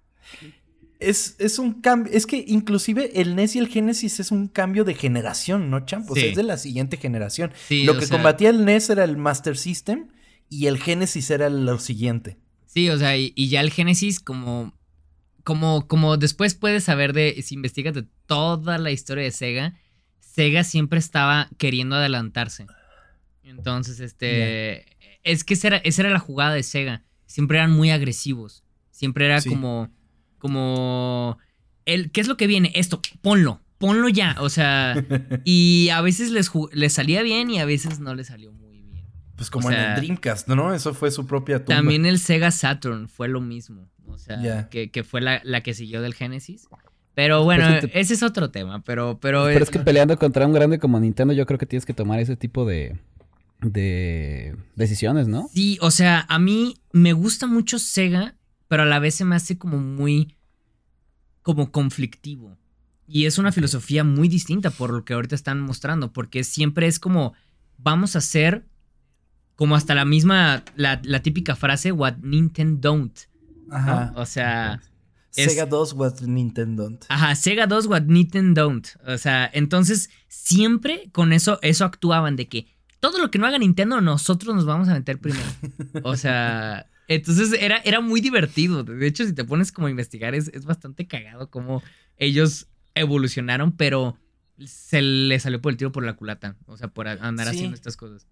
es, un cambio. Es que inclusive el NES y el Genesis es un cambio de generación, ¿no, Champ? O sea, es de la siguiente generación. lo que combatía el NES era el Master System y el Genesis era lo siguiente. Sí, o sea, y, ya el Genesis, como, como, como después puedes saber de, si investigas de toda la historia de Sega, Sega siempre estaba queriendo adelantarse. Entonces, este, es que esa era, esa era la jugada de Sega. Siempre eran muy agresivos. Siempre era como como el ¿qué es lo que viene? Esto, ponlo, ponlo ya, o sea, y a veces les, les salía bien y a veces no les salió muy bien. Pues como en el Dreamcast, ¿no? Eso fue su propia tumba. También el Sega Saturn fue lo mismo. O sea, que, fue la, que siguió del Genesis. Pero bueno, ese es otro tema, pero... Pero, pero es que peleando contra un grande como Nintendo, yo creo que tienes que tomar ese tipo de, de decisiones, ¿no? Sí, o sea, a mí me gusta mucho Sega, pero a la vez se me hace como muy... como conflictivo. Y es una filosofía muy distinta por lo que ahorita están mostrando, porque siempre es como, vamos a hacer como hasta la misma, la, típica frase, what Nintendo don't. Ajá. O sea... Sega 2 what Nintendo don't. Ajá, Sega 2 what Nintendo don't. O sea, entonces siempre con eso, eso actuaban de que todo lo que no haga Nintendo, nosotros nos vamos a meter primero. O sea, entonces era, era muy divertido. De hecho, si te pones como a investigar, es, es bastante cagado cómo ellos evolucionaron, pero se le salió por el tiro por la culata. O sea, por andar haciendo estas cosas.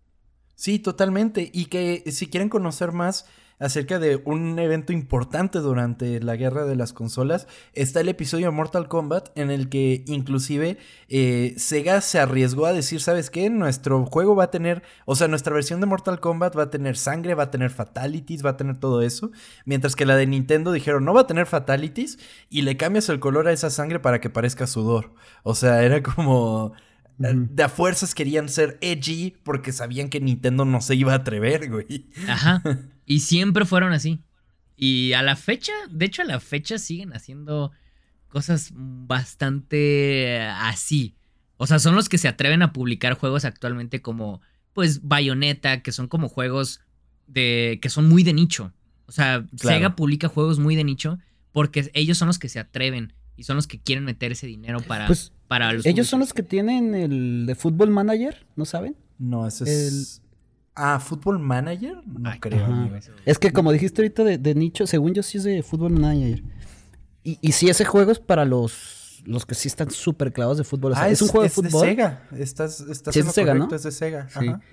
Sí, totalmente. Y que si quieren conocer más acerca de un evento importante durante la guerra de las consolas, está el episodio de Mortal Kombat en el que inclusive eh, Sega se arriesgó a decir, ¿sabes qué? Nuestro juego va a tener, o sea, nuestra versión de Mortal Kombat va a tener sangre, va a tener fatalities, va a tener todo eso, mientras que la de Nintendo dijeron, no va a tener fatalities y le cambias el color a esa sangre para que parezca sudor. O sea, era como... Eh, de a fuerzas querían ser edgy porque sabían que Nintendo no se iba a atrever, güey. Ajá. Y siempre fueron así. Y a la fecha, de hecho a la fecha siguen haciendo cosas bastante así. O sea, son los que se atreven a publicar juegos actualmente como, pues, Bayonetta, que son como juegos de que son muy de nicho. O sea, Sega publica juegos muy de nicho porque ellos son los que se atreven y son los que quieren meter ese dinero para, pues, para los Ellos son los que tienen el de Football Manager, ¿no saben? No, ese es... Ah, ¿Football Manager? No creo. Es que como dijiste ahorita de, nicho, según yo sí es de Football Manager. Y, y si ese juego es para los, los que sí están súper clavados de fútbol. ah, es, un juego de fútbol. De Sega. Estás, estás sí, es de Sega, ¿no? Es de Sega.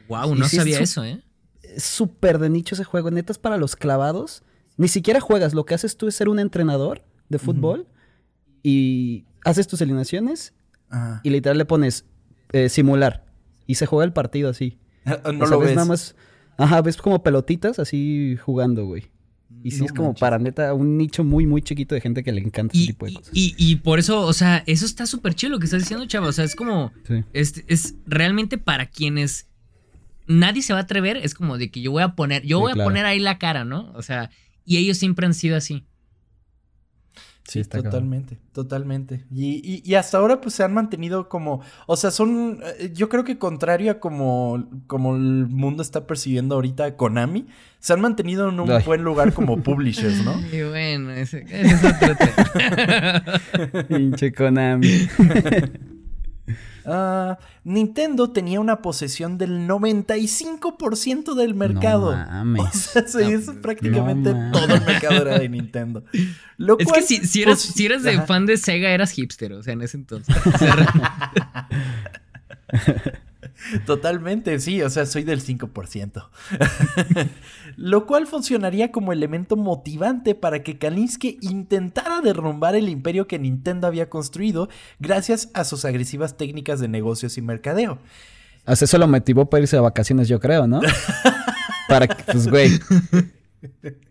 Wow, no sabía eso, ¿eh? Es súper de nicho ese juego. Neta es para los clavados. Ni siquiera juegas. Lo que haces tú es ser un entrenador de fútbol y haces tus alineaciones y literal le pones eh, simular y se juega el partido así. no lo ves. Nada más, ajá, ves como pelotitas así jugando, güey. Y sí es como para neta un nicho muy, muy chiquito de gente que le encanta ese tipo de cosas. Y, por eso, o sea, eso está súper chido lo que estás diciendo, chavo. O sea, es como. Es, es, realmente para quienes nadie se va a atrever. Es como de que yo voy a poner. Yo voy a poner ahí la cara, ¿no? O sea, y ellos siempre han sido así. Sí, totalmente, totalmente. Y, y, hasta ahora pues se han mantenido como, o sea, son, eh, yo creo que contrario a como, como el mundo está percibiendo ahorita Konami, se han mantenido en un buen lugar como publishers, ¿no? Y bueno, ese, es otro tema. Pinche Konami. Ah, Nintendo tenía una posesión del 95% del mercado. No mames. O sea, es prácticamente todo el mercado era de Nintendo. es que si, si eras, si eras de fan de Sega, eras hipster, o sea, en ese entonces. Totalmente, sí, o sea, soy del 5%. Lo cual funcionaría como elemento motivante para que Kalinsky intentara derrumbar el imperio que Nintendo había construido gracias a sus agresivas técnicas de negocios y mercadeo. Hasta eso lo motivó para irse de vacaciones, yo creo, ¿no? para que, pues, güey.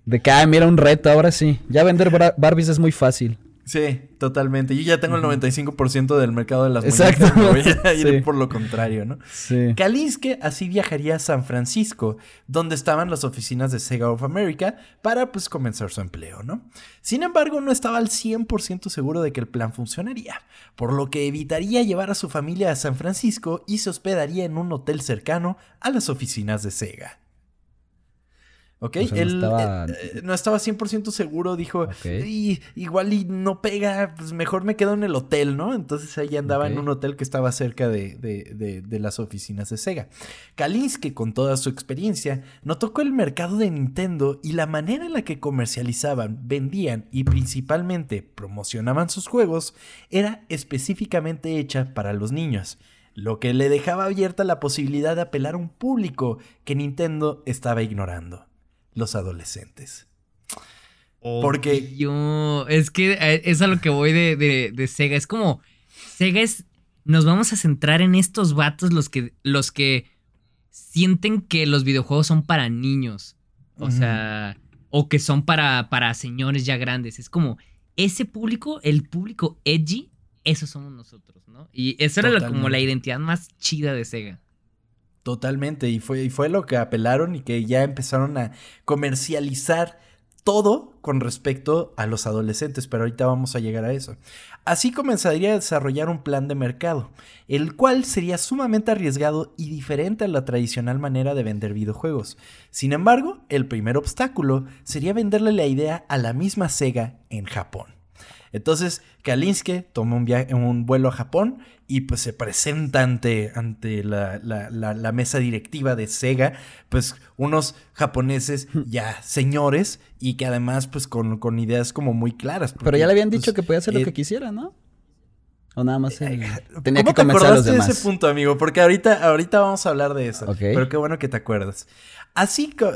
De que, ay, mira un reto, ahora sí. Ya vender Barbies es muy fácil. Sí, totalmente. Yo ya tengo el 95% del mercado de las Exacto. voy a ir por lo contrario, ¿no? Sí. Kalinske así viajaría a San Francisco, donde estaban las oficinas de Sega of America, para pues comenzar su empleo, ¿no? Sin embargo, no estaba al 100% seguro de que el plan funcionaría, por lo que evitaría llevar a su familia a San Francisco y se hospedaría en un hotel cercano a las oficinas de Sega. ¿Ok? Él eh, no estaba, 100% seguro, dijo, igual y no pega, pues mejor me quedo en el hotel, ¿no? Entonces ahí andaba en un hotel que estaba cerca de, las oficinas de Sega. Kalinsky, con toda su experiencia, notó que el mercado de Nintendo y la manera en la que comercializaban, vendían y principalmente promocionaban sus juegos era específicamente hecha para los niños lo que le dejaba abierta la posibilidad de apelar a un público que Nintendo estaba ignorando los adolescentes. Porque yo, es que eh, es a lo que voy de, de, Sega. Es como, Sega es, nos vamos a centrar en estos vatos los que, los que sienten que los videojuegos son para niños. O sea, o que son para, para señores ya grandes. Es como ese público, el público edgy, eso somos nosotros, ¿no? Y eso era como la identidad más chida de Sega. Totalmente, y fue, y fue lo que apelaron y que ya empezaron a comercializar todo con respecto a los adolescentes, pero ahorita vamos a llegar a eso. Así comenzaría a desarrollar un plan de mercado, el cual sería sumamente arriesgado y diferente a la tradicional manera de vender videojuegos. Sin embargo, el primer obstáculo sería venderle la idea a la misma Sega en Japón. Entonces, Kalinske toma un, un vuelo a Japón y pues se presenta ante, ante la, mesa directiva de Sega, pues unos japoneses ya señores y que además pues con, ideas como muy claras. Pero ya le habían dicho pues, que podía hacer lo eh, que quisiera, ¿no? O nada más eh, tenía ¿Cómo que te acordaste de ese punto, amigo? Porque ahorita, ahorita vamos a hablar de eso. Pero qué bueno que te acuerdas. Así que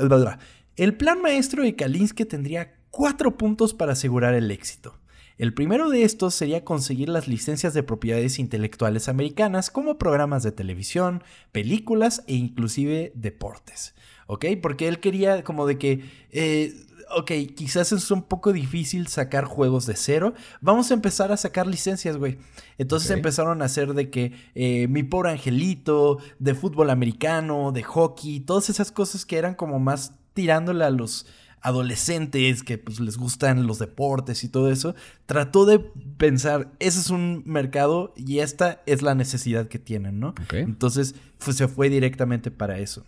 el plan maestro de Kalinske tendría cuatro puntos para asegurar el éxito. El primero de estos sería conseguir las licencias de propiedades intelectuales americanas como programas de televisión, películas e inclusive deportes. ¿Ok? Porque él quería como de que... Eh, ok, quizás es un poco difícil sacar juegos de cero. Vamos a empezar a sacar licencias, güey. Entonces empezaron a hacer de que eh, mi pobre angelito, de fútbol americano, de hockey, todas esas cosas que eran como más tirándole a los adolescentes que pues, les gustan los deportes y todo eso, trató de pensar, ese es un mercado y esta es la necesidad que tienen, ¿no? Entonces pues, se fue directamente para eso.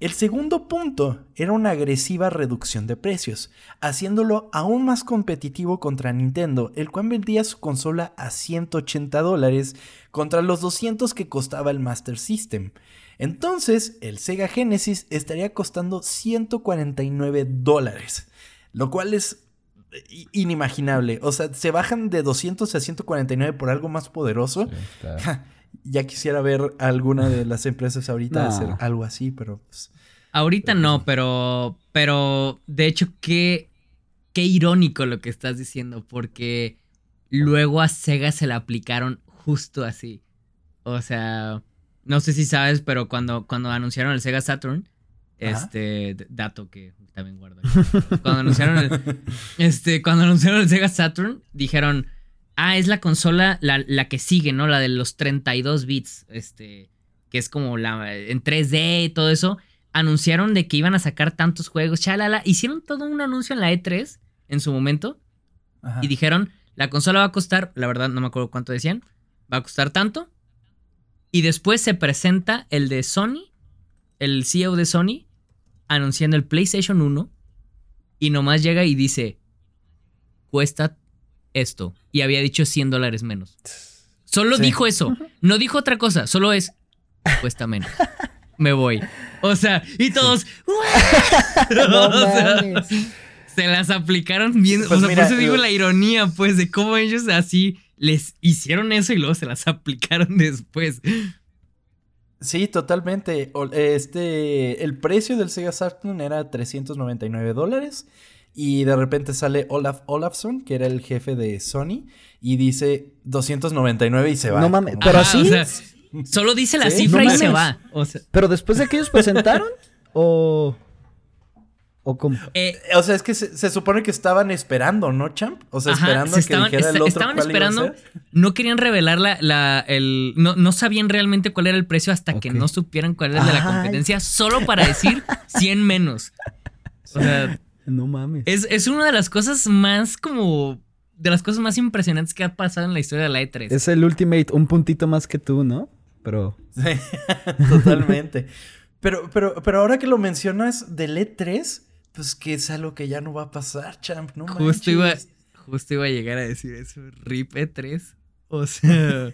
El segundo punto era una agresiva reducción de precios, haciéndolo aún más competitivo contra Nintendo, el cual vendía su consola a 180 dólares contra los 200 que costaba el Master System. Entonces, el Sega Genesis estaría costando 149 dólares, lo cual es inimaginable. O sea, se bajan de 200 a 149 por algo más poderoso. ya quisiera ver alguna de las empresas ahorita hacer algo así, pero... Pues, ahorita pues no, pero, pero de hecho, qué, qué irónico lo que estás diciendo, porque luego a Sega se le aplicaron justo así. O sea, no sé si sabes, pero cuando, cuando anunciaron el Sega Saturn, este dato que también guardo. cuando anunciaron el, este, cuando anunciaron el Sega Saturn, dijeron, ah, es la consola, la, que sigue, ¿no? La de los 32 bits, este, que es como la en 3D y todo eso. Anunciaron de que iban a sacar tantos juegos, chalala. Hicieron todo un anuncio en la E3 en su momento. Y dijeron, la consola va a costar, la verdad no me acuerdo cuánto decían, va a costar tanto. Y después se presenta el de Sony, el CEO de Sony, anunciando el PlayStation 1. Y nomás llega y dice, cuesta esto. Y había dicho 100 dólares menos. Solo dijo eso. No dijo otra cosa. Solo es, cuesta menos. Me voy. O sea, y todos... se las aplicaron bien. o pues sea, por eso digo la ironía, pues, de cómo ellos así les hicieron eso y luego se las aplicaron después. Sí, totalmente. Este, el precio del Sega Saturn era 399 dólares. Y de repente sale Olaf Olafsson, que era el jefe de Sony, y dice 299 y se va. No mames, pero así. solo dice la cifra y se va. pero después de que ellos presentaron, o. ¿O cómo? Eh, o sea, es que se, supone que estaban esperando, ¿no, Champ? O sea, esperando que dijera el otro Estaban esperando, no querían revelar la, el... No, sabían realmente cuál era el precio hasta que no supieran cuál era de la competencia, solo para decir 100 menos. O sea... No mames. Es, es una de las cosas más como... De las cosas más impresionantes que ha pasado en la historia de la E3. Es el Ultimate, un puntito más que tú, ¿no? Pero... Sí, totalmente. pero, pero, pero ahora que lo mencionas del E3 pues que es algo que ya no va a pasar, champ, no justo iba, justo iba a llegar a decir eso, RIP E3. O sea.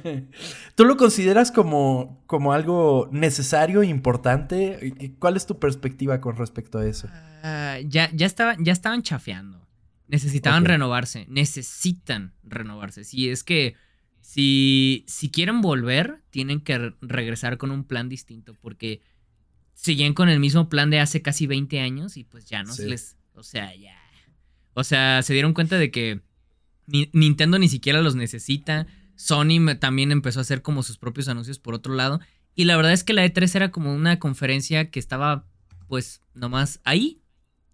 ¿Tú lo consideras como, como algo necesario, importante? ¿Cuál es tu perspectiva con respecto a eso? Ah, ya, ya, ya estaban chafeando. Necesitaban renovarse. Necesitan renovarse. Si es que si, si quieren volver, tienen que regresar con un plan distinto. Porque siguen con el mismo plan de hace casi 20 años y pues ya no se les, o sea, ya. O sea, se dieron cuenta de que Nintendo ni siquiera los necesita. Sony también empezó a hacer como sus propios anuncios por otro lado. Y la verdad es que la E3 era como una conferencia que estaba, pues, nomás ahí.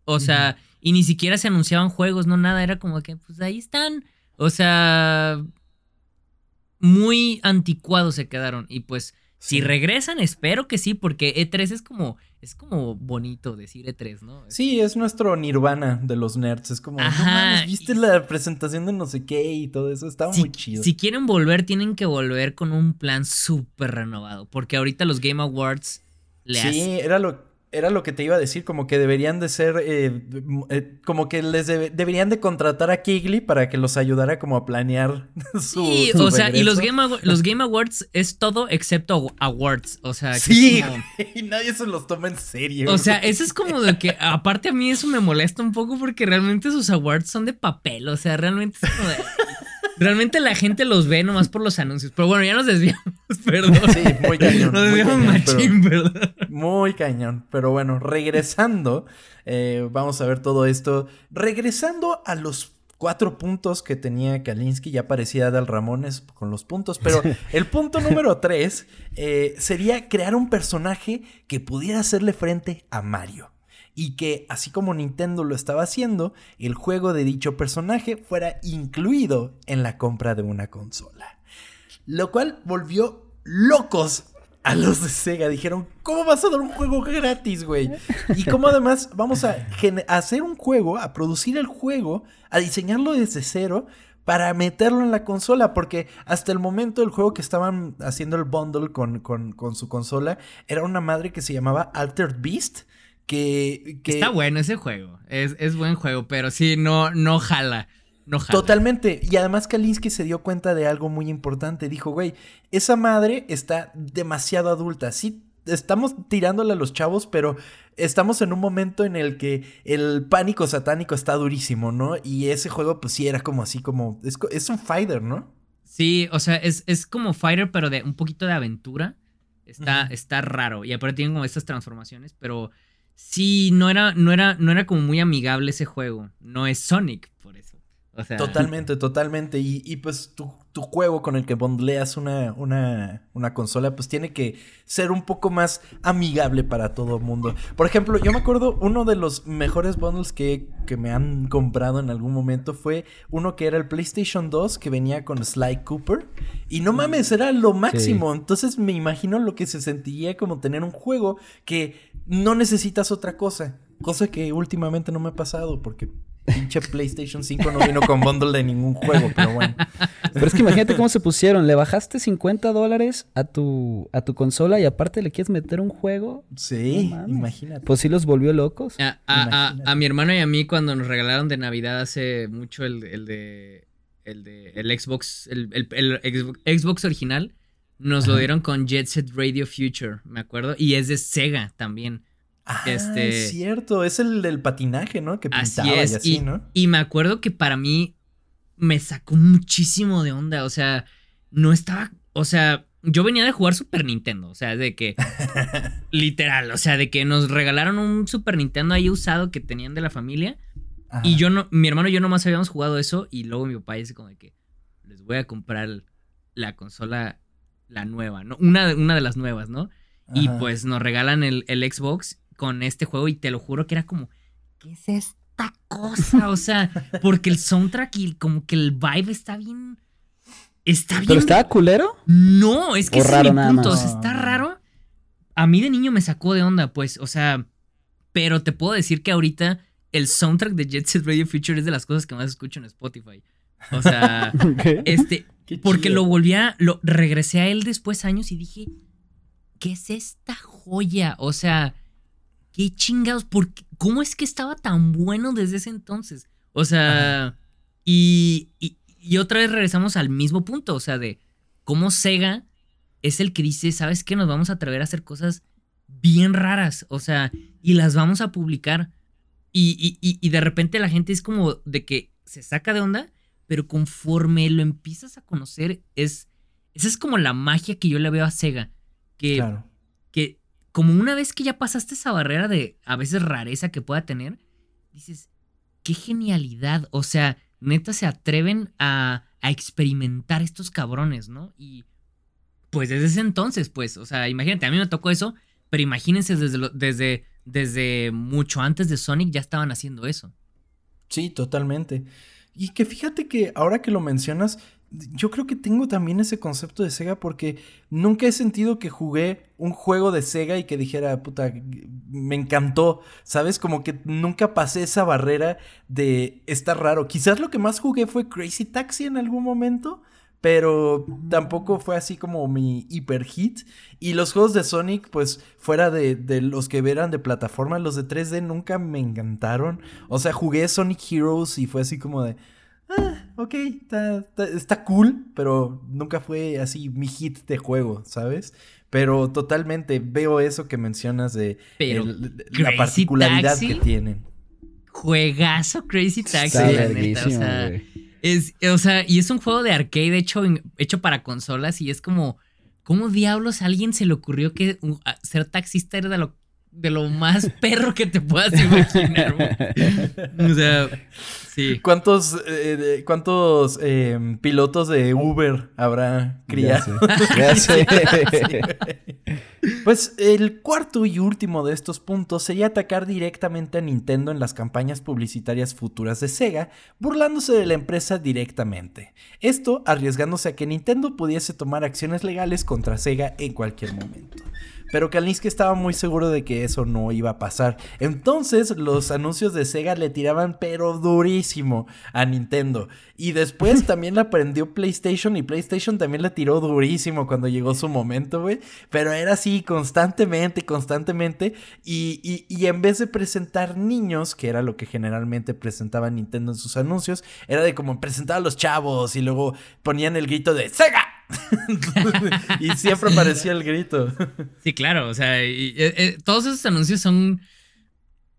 O sea, y ni siquiera se anunciaban juegos, no nada. Era como que, pues ahí están. O sea, muy anticuados se quedaron. Y pues, si regresan, espero que sí, porque E3 es como, es como bonito decir E3, ¿no? Sí, es nuestro nirvana de los nerds. Es como, Ajá, viste la presentación de no sé qué y todo eso. Estaba muy chido. Si quieren volver, tienen que volver con un plan súper renovado. Porque ahorita los Game Awards le Sí, era lo era lo que te iba a decir, como que deberían de ser, eh, eh, como que les deberían de contratar a Kigley para que los ayudara como a planear su Sí, o sea, y los Game, los Game Awards es todo excepto awards, o sea. sí, y nadie se los toma en serio. O sea, eso es como de que, aparte a mí eso me molesta un poco porque realmente sus awards son de papel, o sea, realmente es como de... Realmente la gente los ve nomás por los anuncios. Pero bueno, ya nos desviamos, perdón. Sí, muy cañón. Nos desviamos machín, perdón. Muy cañón. Pero bueno, regresando, eh, vamos a ver todo esto. Regresando a los cuatro puntos que tenía Kalinsky, ya parecía Dal Ramones con los puntos, pero el punto número tres eh, sería crear un personaje que pudiera hacerle frente a Mario y que, así como Nintendo lo estaba haciendo, el juego de dicho personaje fuera incluido en la compra de una consola. Lo cual volvió locos a los de Sega. Dijeron, ¿cómo vas a dar un juego gratis, güey? Y cómo además vamos a, hacer un juego, a producir el juego, a diseñarlo desde cero para meterlo en la consola, porque hasta el momento el juego que estaban haciendo el bundle con, con su consola era una madre que se llamaba Altered Beast, que, Está bueno ese juego. Es, buen juego, pero sí, no, no jala. No jala. Totalmente. Y además Kalinsky se dio cuenta de algo muy importante. Dijo, güey, esa madre está demasiado adulta. Sí, estamos tirándole a los chavos, pero estamos en un momento en el que el pánico satánico está durísimo, ¿no? Y ese juego, pues sí, era como así, como... Es, un fighter, ¿no? Sí, o sea, es, es, como fighter, pero de un poquito de aventura. Está, está raro. Y aparte tiene como estas transformaciones, pero sí, no era, no era, no era como muy amigable ese juego. No es Sonic, por eso. Totalmente, totalmente. Y, pues tu, juego con el que bondleas una, una, una, consola, pues tiene que ser un poco más amigable para todo el mundo. Por ejemplo, yo me acuerdo, uno de los mejores bundles que, que, me han comprado en algún momento fue uno que era el PlayStation 2, que venía con Sly Cooper. Y no mames, era lo máximo. Entonces me imagino lo que se sentiría como tener un juego que no necesitas otra cosa. Cosa que últimamente no me ha pasado porque pinche PlayStation 5 no vino con bundle de ningún juego, pero bueno. Pero es que imagínate cómo se pusieron. Le bajaste 50 dólares a tu, a tu consola y aparte le quieres meter un juego. Sí, imagínate. Pues sí los volvió locos. A, mi hermano y a mí cuando nos regalaron de Navidad hace mucho el, de... El de el Xbox, el, Xbox original, nos lo dieron con Jet Set Radio Future, me acuerdo. Y es de Sega también. Ah, este, es cierto, es el del patinaje, ¿no? Que pintaba y así, ¿no? Y me acuerdo que para mí me sacó muchísimo de onda, o sea, no estaba, o sea, yo venía de jugar Super Nintendo, o sea, de que, literal, o sea, de que nos regalaron un Super Nintendo ahí usado que tenían de la familia. Y yo no, mi hermano y yo nomás habíamos jugado eso y luego mi papá dice como de que les voy a comprar la consola, la nueva, ¿no? Una, una de las nuevas, ¿no? Y pues nos regalan el, el Xbox con este juego y te lo juro que era como, ¿qué es esta cosa? O sea, porque el soundtrack y como que el vibe está bien... Está bien... ¿Pero estaba culero? No, es que es mi punto. está raro. A mí de niño me sacó de onda, pues, o sea, pero te puedo decir que ahorita el soundtrack de Jet Set Radio Future es de las cosas que más escucho en Spotify. O sea, este, porque lo volví a, lo regresé a él después años y dije, ¿qué es esta joya? O sea, ¿qué chingados? ¿Por ¿Cómo es que estaba tan bueno desde ese entonces? O sea, y, y, otra vez regresamos al mismo punto, o sea, de cómo Sega es el que dice, ¿sabes qué? Nos vamos a atrever a hacer cosas bien raras, o sea, y las vamos a publicar. Y, y, y de repente la gente es como de que se saca de onda, pero conforme lo empiezas a conocer, es, esa es como la magia que yo le veo a Sega. Que, claro. que como una vez que ya pasaste esa barrera de a veces rareza que pueda tener, dices, qué genialidad. O sea, neta se atreven a, a experimentar estos cabrones, ¿no? Y pues desde ese entonces, pues, o sea, imagínate, a mí me tocó eso, pero imagínense desde, desde, desde mucho antes de Sonic ya estaban haciendo eso. Sí, totalmente. Y que fíjate que ahora que lo mencionas, yo creo que tengo también ese concepto de Sega porque nunca he sentido que jugué un juego de Sega y que dijera, puta, me encantó, ¿sabes? Como que nunca pasé esa barrera de estar raro. Quizás lo que más jugué fue Crazy Taxi en algún momento, pero tampoco fue así como mi hiper hit. Y los juegos de Sonic, pues fuera de, los que eran de plataforma, los de 3D nunca me encantaron. O sea, jugué Sonic Heroes y fue así como de ah, ok, está, cool, pero nunca fue así mi hit de juego, ¿sabes? Pero totalmente veo eso que mencionas de la particularidad que tienen. Juegazo Crazy Taxi, la neta, o sea, es, o sea, y es un juego de arcade hecho, hecho para consolas y es como, ¿cómo diablos a alguien se le ocurrió que ser taxista era lo de lo más perro que te puedas imaginar. o sea, sí. ¿Cuántos, eh, cuántos em, pilotos de Uber habrá criado? Pues el cuarto y último de estos puntos sería atacar directamente a Nintendo en las campañas publicitarias futuras de Sega, burlándose de la empresa directamente. Esto arriesgándose a que Nintendo pudiese tomar acciones legales contra Sega en cualquier momento. Pero Kalinsky estaba muy seguro de que eso no iba a pasar. Entonces los anuncios de Sega le tiraban pero durísimo a Nintendo. Y después también la aprendió PlayStation y PlayStation también le tiró durísimo cuando llegó su momento, güey. Pero era así constantemente, constantemente. Y, y, en vez de presentar niños, que era lo que generalmente presentaba Nintendo en sus anuncios, era de como presentar a los chavos y luego ponían el grito de Sega. y siempre aparecía el grito. Sí, claro, o sea, y, eh, eh, todos esos anuncios son,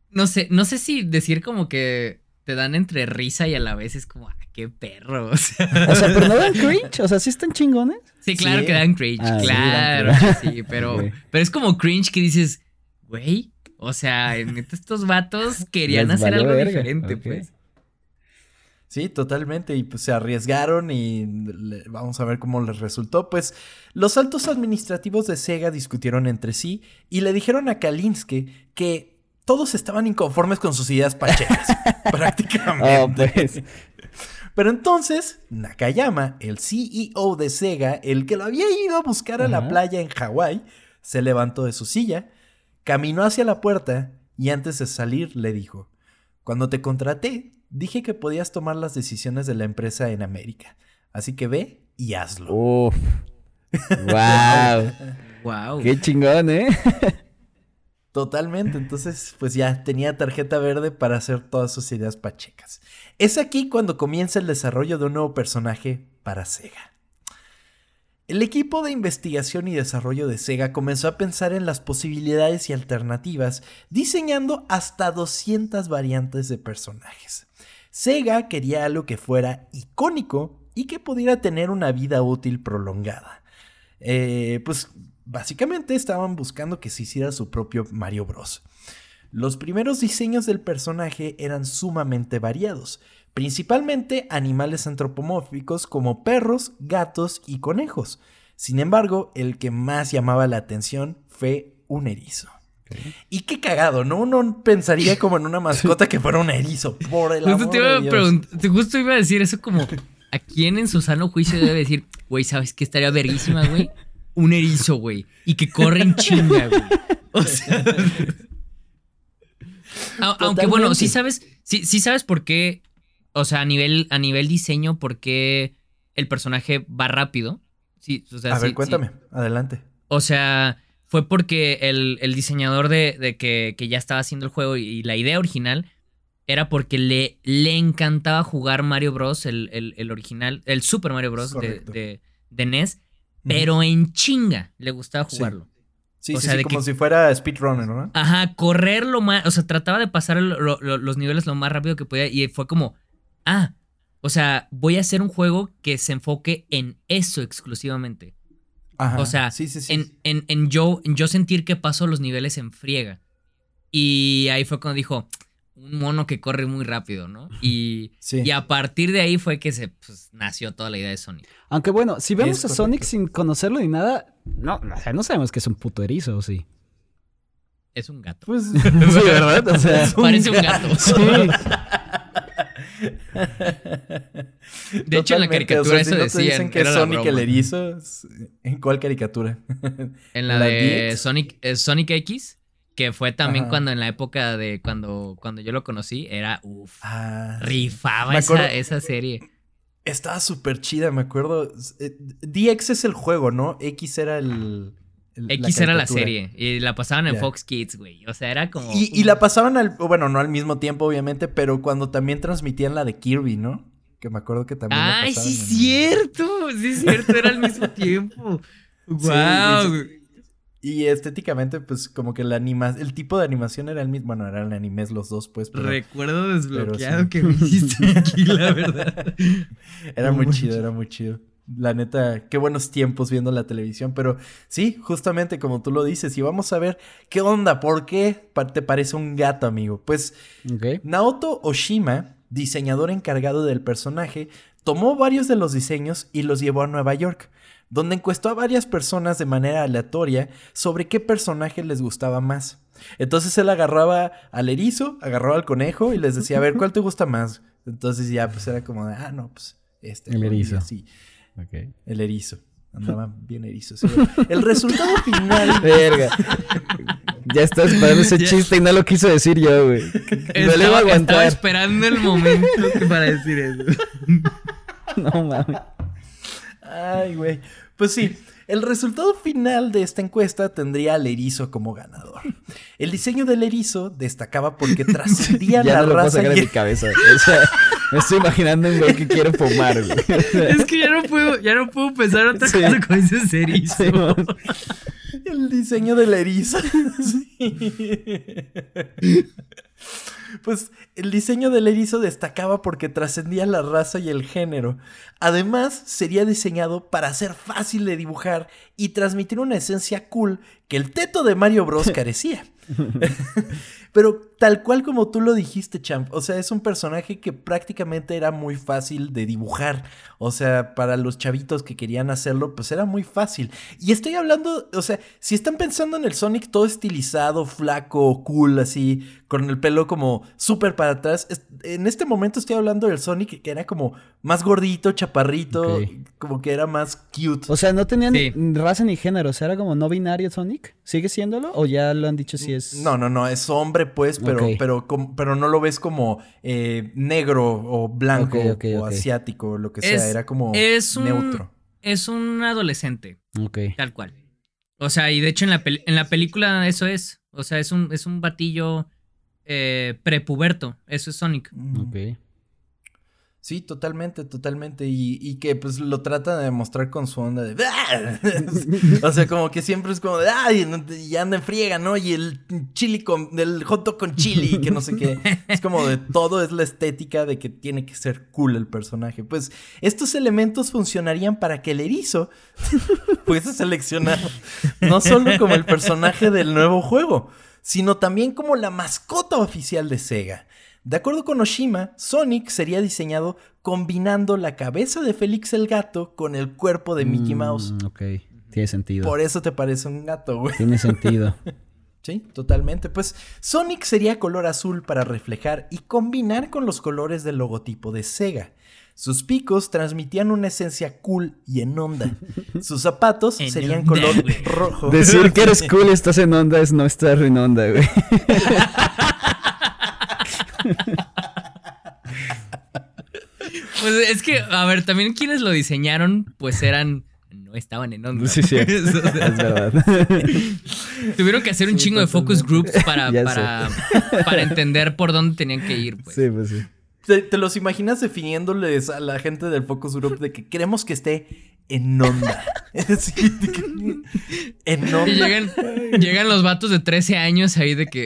no sé, no sé si decir como que te dan entre risa y a la vez es como, ah, qué perro. O sea, pero no dan cringe, o sea, sí están chingones. Sí, claro que dan cringe, ah, claro, sí, pero, pero es como cringe que dices, güey, o sea, estos vatos querían hacer algo diferente, pues. Sí, totalmente. Y pues se arriesgaron y vamos a ver cómo les resultó. Pues los altos administrativos de Sega discutieron entre sí y le dijeron a Kalinsky que todos estaban inconformes con sus ideas pachecas. prácticamente. Oh, pues. Pero entonces, Nakayama, el CEO de Sega, el que lo había ido a buscar a la playa en Hawái, se levantó de su silla, caminó hacia la puerta y antes de salir le dijo, cuando te contraté, dije que podías tomar las decisiones de la empresa en América. Así que ve y hazlo. Uf. Wow. wow. Qué chingón, ¿eh? Totalmente. Entonces, pues ya tenía tarjeta verde para hacer todas sus ideas pachecas. Es aquí cuando comienza el desarrollo de un nuevo personaje para Sega. El equipo de investigación y desarrollo de Sega comenzó a pensar en las posibilidades y alternativas, diseñando hasta 200 variantes de personajes. Sega quería algo que fuera icónico y que pudiera tener una vida útil prolongada. Eh, pues básicamente estaban buscando que se hiciera su propio Mario Bros. Los primeros diseños del personaje eran sumamente variados, principalmente animales antropomórficos como perros, gatos y conejos. Sin embargo, el que más llamaba la atención fue un erizo. Y qué cagado, ¿no? Uno pensaría como en una mascota que fuera un erizo, por el justo amor te Justo iba a decir eso como, ¿a quién en su sano juicio debe decir, güey, ¿sabes qué estaría verguísima, güey? Un erizo, güey. Y que corre en chinga, güey. O sea... aunque bueno, sí sabes, sí, sí sabes por qué, o sea, a nivel, a nivel diseño, por qué el personaje va rápido. Sí, o sea, a ver, cuéntame, adelante. O sea, fue porque el, diseñador de, que, ya estaba haciendo el juego y, la idea original era porque le, le encantaba jugar Mario Bros, el, original, el Super Mario Bros de, de, NES, pero en chinga le gustaba jugarlo. Sí, sí, como si fuera speedrunner, ¿no? Ajá, correr lo más, o sea, trataba de pasar los niveles lo más rápido que podía y fue como, ah, o sea, voy a hacer un juego que se enfoque en eso exclusivamente o sea, en, en, yo, yo sentir que paso los niveles en friega. Y ahí fue cuando dijo, un mono que corre muy rápido, ¿no? Y, y a partir de ahí fue que se pues, nació toda la idea de Sonic. Aunque bueno, si vemos a Sonic sin conocerlo ni nada, no, no sabemos que es un puto erizo, ¿o sí? Es un gato. Pues, sí, ¿verdad? O sea, parece un gato. Sí. De hecho, en la caricatura eso decían. dicen que es Sonic el erizo. ¿En cuál caricatura? En la, de Sonic, eh, Sonic X, que fue también cuando en la época de cuando, cuando yo lo conocí, era uff. Ah, rifaba esa, esa serie. Estaba súper chida, me acuerdo. Eh, DX es el juego, ¿no? X era el. X era la serie y la pasaban en Fox Kids, güey. O sea, era como. Y, la pasaban al. Bueno, no al mismo tiempo, obviamente, pero cuando también transmitían la de Kirby, ¿no? Que me acuerdo que también. ¡Ay, sí, es cierto! Sí, es cierto, era al mismo tiempo. ¡Wow! y, estéticamente, pues como que la anima el tipo de animación era el mismo. Bueno, eran animes los dos, pues. Recuerdo desbloqueado que me hiciste aquí, la verdad. era muy chido, era muy chido. La neta, qué buenos tiempos viendo la televisión, pero sí, justamente como tú lo dices, y vamos a ver qué onda, ¿por qué te parece un gato, amigo? Pues Naoto Oshima, diseñador encargado del personaje, tomó varios de los diseños y los llevó a Nueva York, donde encuestó a varias personas de manera aleatoria sobre qué personaje les gustaba más. Entonces él agarraba al erizo, agarraba al conejo y les decía, a ver, ¿cuál te gusta más? Entonces ya, pues era como de, ah, no, pues este. El erizo. Sí. El erizo. Andaba bien erizo. El resultado final. Verga. Ya estaba esperando ese chiste y no lo quiso decir yo, güey. Estaba, estaba esperando el momento para decir eso. No mames. Ay, güey. Pues sí. El resultado final de esta encuesta tendría al erizo como ganador. El diseño del erizo destacaba porque trascendía la no raza. Lo puedo sacar mi cabeza. Me estoy imaginando un güey que quiere fumar, güey. Es que ya no puedo, ya no puedo pensar otra cosa con ese erizo. El diseño del erizo. Sí. Pues el diseño del erizo destacaba porque trascendía la raza y el género. Además, sería diseñado para ser fácil de dibujar y transmitir una esencia cool que el teto de Mario Bros carecía. Pero tal cual como tú lo dijiste, Champ, o sea, es un personaje que prácticamente era muy fácil de dibujar. O sea, para los chavitos que querían hacerlo, pues era muy fácil. Y estoy hablando, o sea, si están pensando en el Sonic todo estilizado, flaco, cool, así, con el pelo como súper para atrás, en este momento estoy hablando del Sonic que era como más gordito, chaparrito, como que era más cute. O sea, no tenía ni raza ni género, o sea, era como no binario Sonic. ¿Sigue siéndolo? ¿O ya lo han dicho si es.? No, no, no, es hombre, pues, pero, pero, pero no lo ves como eh, negro o blanco o asiático, lo que sea. Era como neutro. Es un adolescente. Ok. Tal cual. O sea, y de hecho en la, en la película eso es. O sea, es un, es un batillo eh, prepuberto. Eso es Sonic. Ok. Sí, totalmente, totalmente. Y, que pues lo trata de demostrar con su onda de. o sea, como que siempre es como de. ¡Ay! Y anda en friega, ¿no? Y el chili con. El hot dog con chili, que no sé qué. Es como de todo, es la estética de que tiene que ser cool el personaje. Pues estos elementos funcionarían para que el erizo fuese seleccionado. No solo como el personaje del nuevo juego, sino también como la mascota oficial de Sega. De acuerdo con Oshima, Sonic sería diseñado combinando la cabeza de Félix el gato con el cuerpo de Mickey mm, Mouse. ok, tiene sentido. Por eso te parece un gato, güey. Tiene sentido. sí, totalmente. Pues Sonic sería color azul para reflejar y combinar con los colores del logotipo de Sega. Sus picos transmitían una esencia cool y en onda. Sus zapatos serían color rojo. Decir que eres cool y estás en onda es no estar en onda, güey. Pues es que, a ver, también quienes lo diseñaron, pues eran. No estaban en onda. Sí, sí. es verdad. Tuvieron que hacer un chingo de focus groups para, para, para, entender por dónde tenían que ir. Pues. Sí, pues sí. ¿Te, los imaginas definiéndoles a la gente del focus group de que queremos que esté en onda. en onda. Y llegan, llegan los vatos de 13 años ahí de que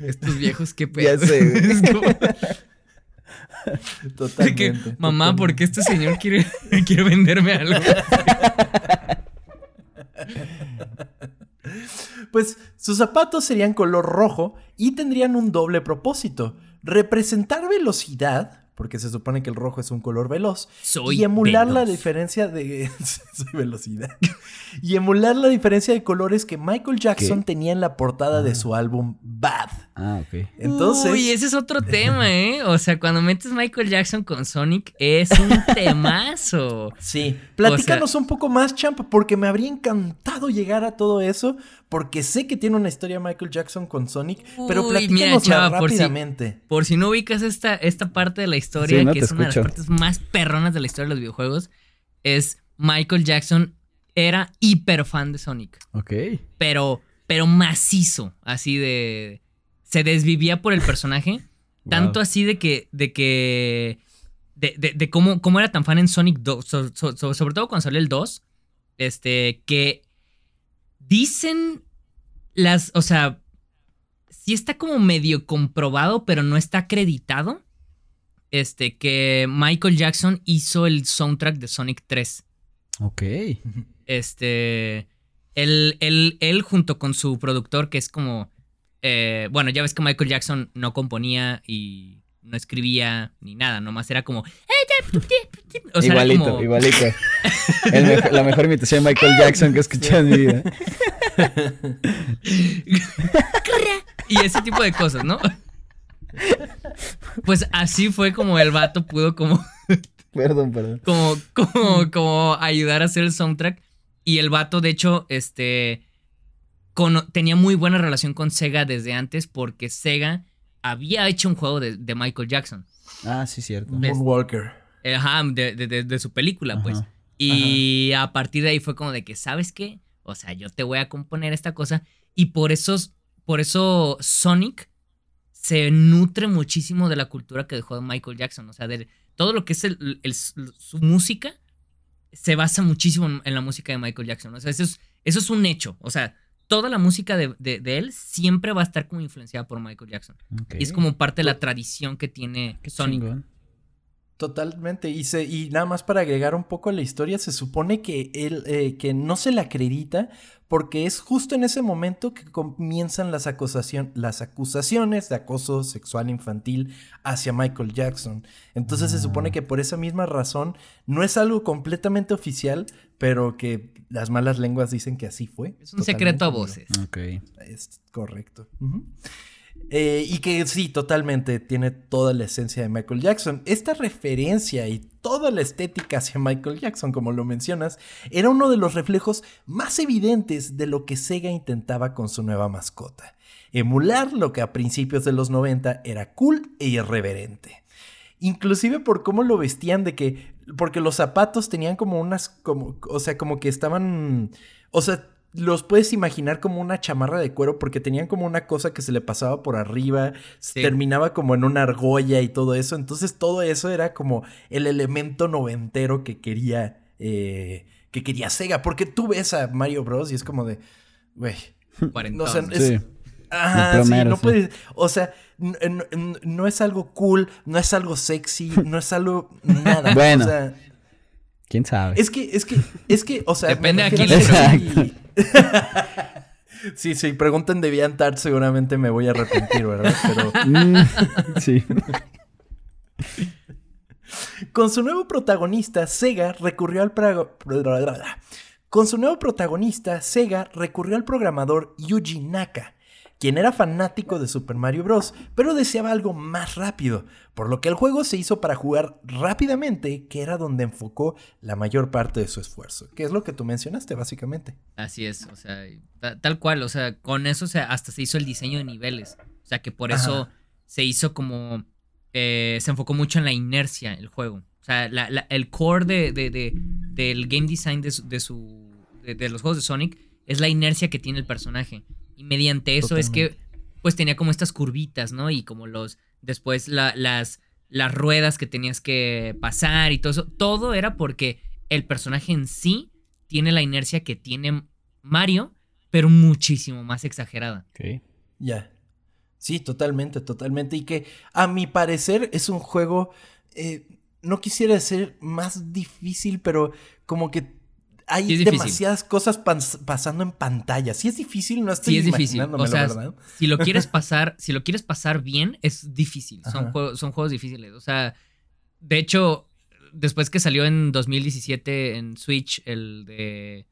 estos viejos, qué pedo. Ya sé, Totalmente. Mamá, ¿por qué este señor quiere, quiere venderme algo? Pues sus zapatos serían color rojo y tendrían un doble propósito. Representar velocidad, porque se supone que el rojo es un color veloz. y emular la diferencia de. Soy velocidad. y emular la diferencia de colores que Michael Jackson tenía en la portada de ah. su álbum Bad. Ah, ok. Entonces. Uy, ese es otro tema, ¿eh? O sea, cuando metes Michael Jackson con Sonic, es un temazo. Sí. Platícanos un poco más, Champ, porque me habría encantado llegar a todo eso, porque sé que tiene una historia Michael Jackson con Sonic, pero platícanos rápidamente. Por si, no ubicas esta, esta parte de la historia, que es una de las partes más perronas de la historia de los videojuegos, es Michael Jackson era hiper fan de Sonic. Ok. Pero, pero macizo, así de... Se desvivía por el personaje, tanto así de que... De que de, cómo, cómo, era tan fan en Sonic 2, sobre todo cuando salió el 2, este, que Dicen las, o sea, sí está como medio comprobado, pero no está acreditado. Este, que Michael Jackson hizo el soundtrack de Sonic 3. Ok. Este, él, él, él junto con su productor, que es como, eh, bueno, ya ves que Michael Jackson no componía y no escribía ni nada, nomás era como... igualito, igualito. la mejor imitación de Michael Jackson que he escuchado en mi vida. y ese tipo de cosas, ¿no? Pues así fue como el vato pudo como... Perdón, perdón. Como, como, como ayudar a hacer el soundtrack. Y el vato, de hecho, este... tenía muy buena relación con Sega desde antes porque Sega había hecho un juego de, Michael Jackson. Ah, sí, cierto. Moonwalker. Ajá, de, su película, pues. Y a partir de ahí fue como de que, ¿sabes qué? O sea, yo te voy a componer esta cosa. Y por eso, por eso Sonic se nutre muchísimo de la cultura que dejó Michael Jackson. O sea, de todo lo que es su música se basa muchísimo en, la música de Michael Jackson. O sea, eso es, eso es un hecho. O sea, toda la música de, él siempre va a estar como influenciada por Michael Jackson. Y es como parte de la tradición que tiene Sonic. Totalmente. Y, se, y nada más para agregar un poco a la historia, se supone que él eh, que no se le acredita porque es justo en ese momento que comienzan las, acusación, las acusaciones de acoso sexual infantil hacia Michael Jackson. Entonces se supone ah. que por esa misma razón no es algo completamente oficial, pero que las malas lenguas dicen que así fue. Es un secreto a voces. Ok. Es correcto. Eh, y que sí, totalmente tiene toda la esencia de Michael Jackson. Esta referencia y toda la estética hacia Michael Jackson, como lo mencionas, era uno de los reflejos más evidentes de lo que Sega intentaba con su nueva mascota. Emular lo que a principios de los 90 era cool e irreverente. Inclusive por cómo lo vestían de que... Porque los zapatos tenían como unas... Como, o sea, como que estaban... O sea, los puedes imaginar como una chamarra de cuero porque tenían como una cosa que se le pasaba por arriba, terminaba como en una argolla y todo eso. Entonces todo eso era como el elemento noventero que quería, eh, que quería Sega. Porque tú ves a Mario Bros y es como de, güey, no sé, es, Ajá, sí, no puedes, o sea, no es algo cool, no es algo sexy, no es algo nada. bueno. O sea, ¿Quién sabe? Es que, es que, es que, o sea. Depende de quién le Sí, sí, pregunten de DeviantArt, seguramente me voy a arrepentir, ¿verdad? Pero. Sí. Con su nuevo protagonista, Sega recurrió al. Con su nuevo protagonista, Sega recurrió al programador Yuji Naka, quien era fanático de Super Mario Bros., pero deseaba algo más rápido, por lo que el juego se hizo para jugar rápidamente, que era donde enfocó la mayor parte de su esfuerzo, que es lo que tú mencionaste básicamente. Así es, o sea, tal cual, o sea, con eso hasta se hizo el diseño de niveles, o sea, que por eso se hizo como, eh, se enfocó mucho en la inercia el juego, o sea, el core de, del game design de, su, de los juegos de Sonic es la inercia que tiene el personaje. Y mediante eso es que, pues tenía como estas curvitas, ¿no? Y como los, después las, las ruedas que tenías que pasar y todo eso. Todo era porque el personaje en sí tiene la inercia que tiene Mario, pero muchísimo más exagerada. Ok. Ya. Sí, totalmente, totalmente. Y que a mi parecer es un juego, eh, no quisiera ser más difícil, pero como que hay demasiadas cosas pasando en pantalla. Sí es difícil, no estoy sí es difícil. O sea, si lo quieres pasar, si lo quieres pasar bien, es difícil. Son son juegos difíciles. O sea, de hecho, después que salió en 2017 en Switch el de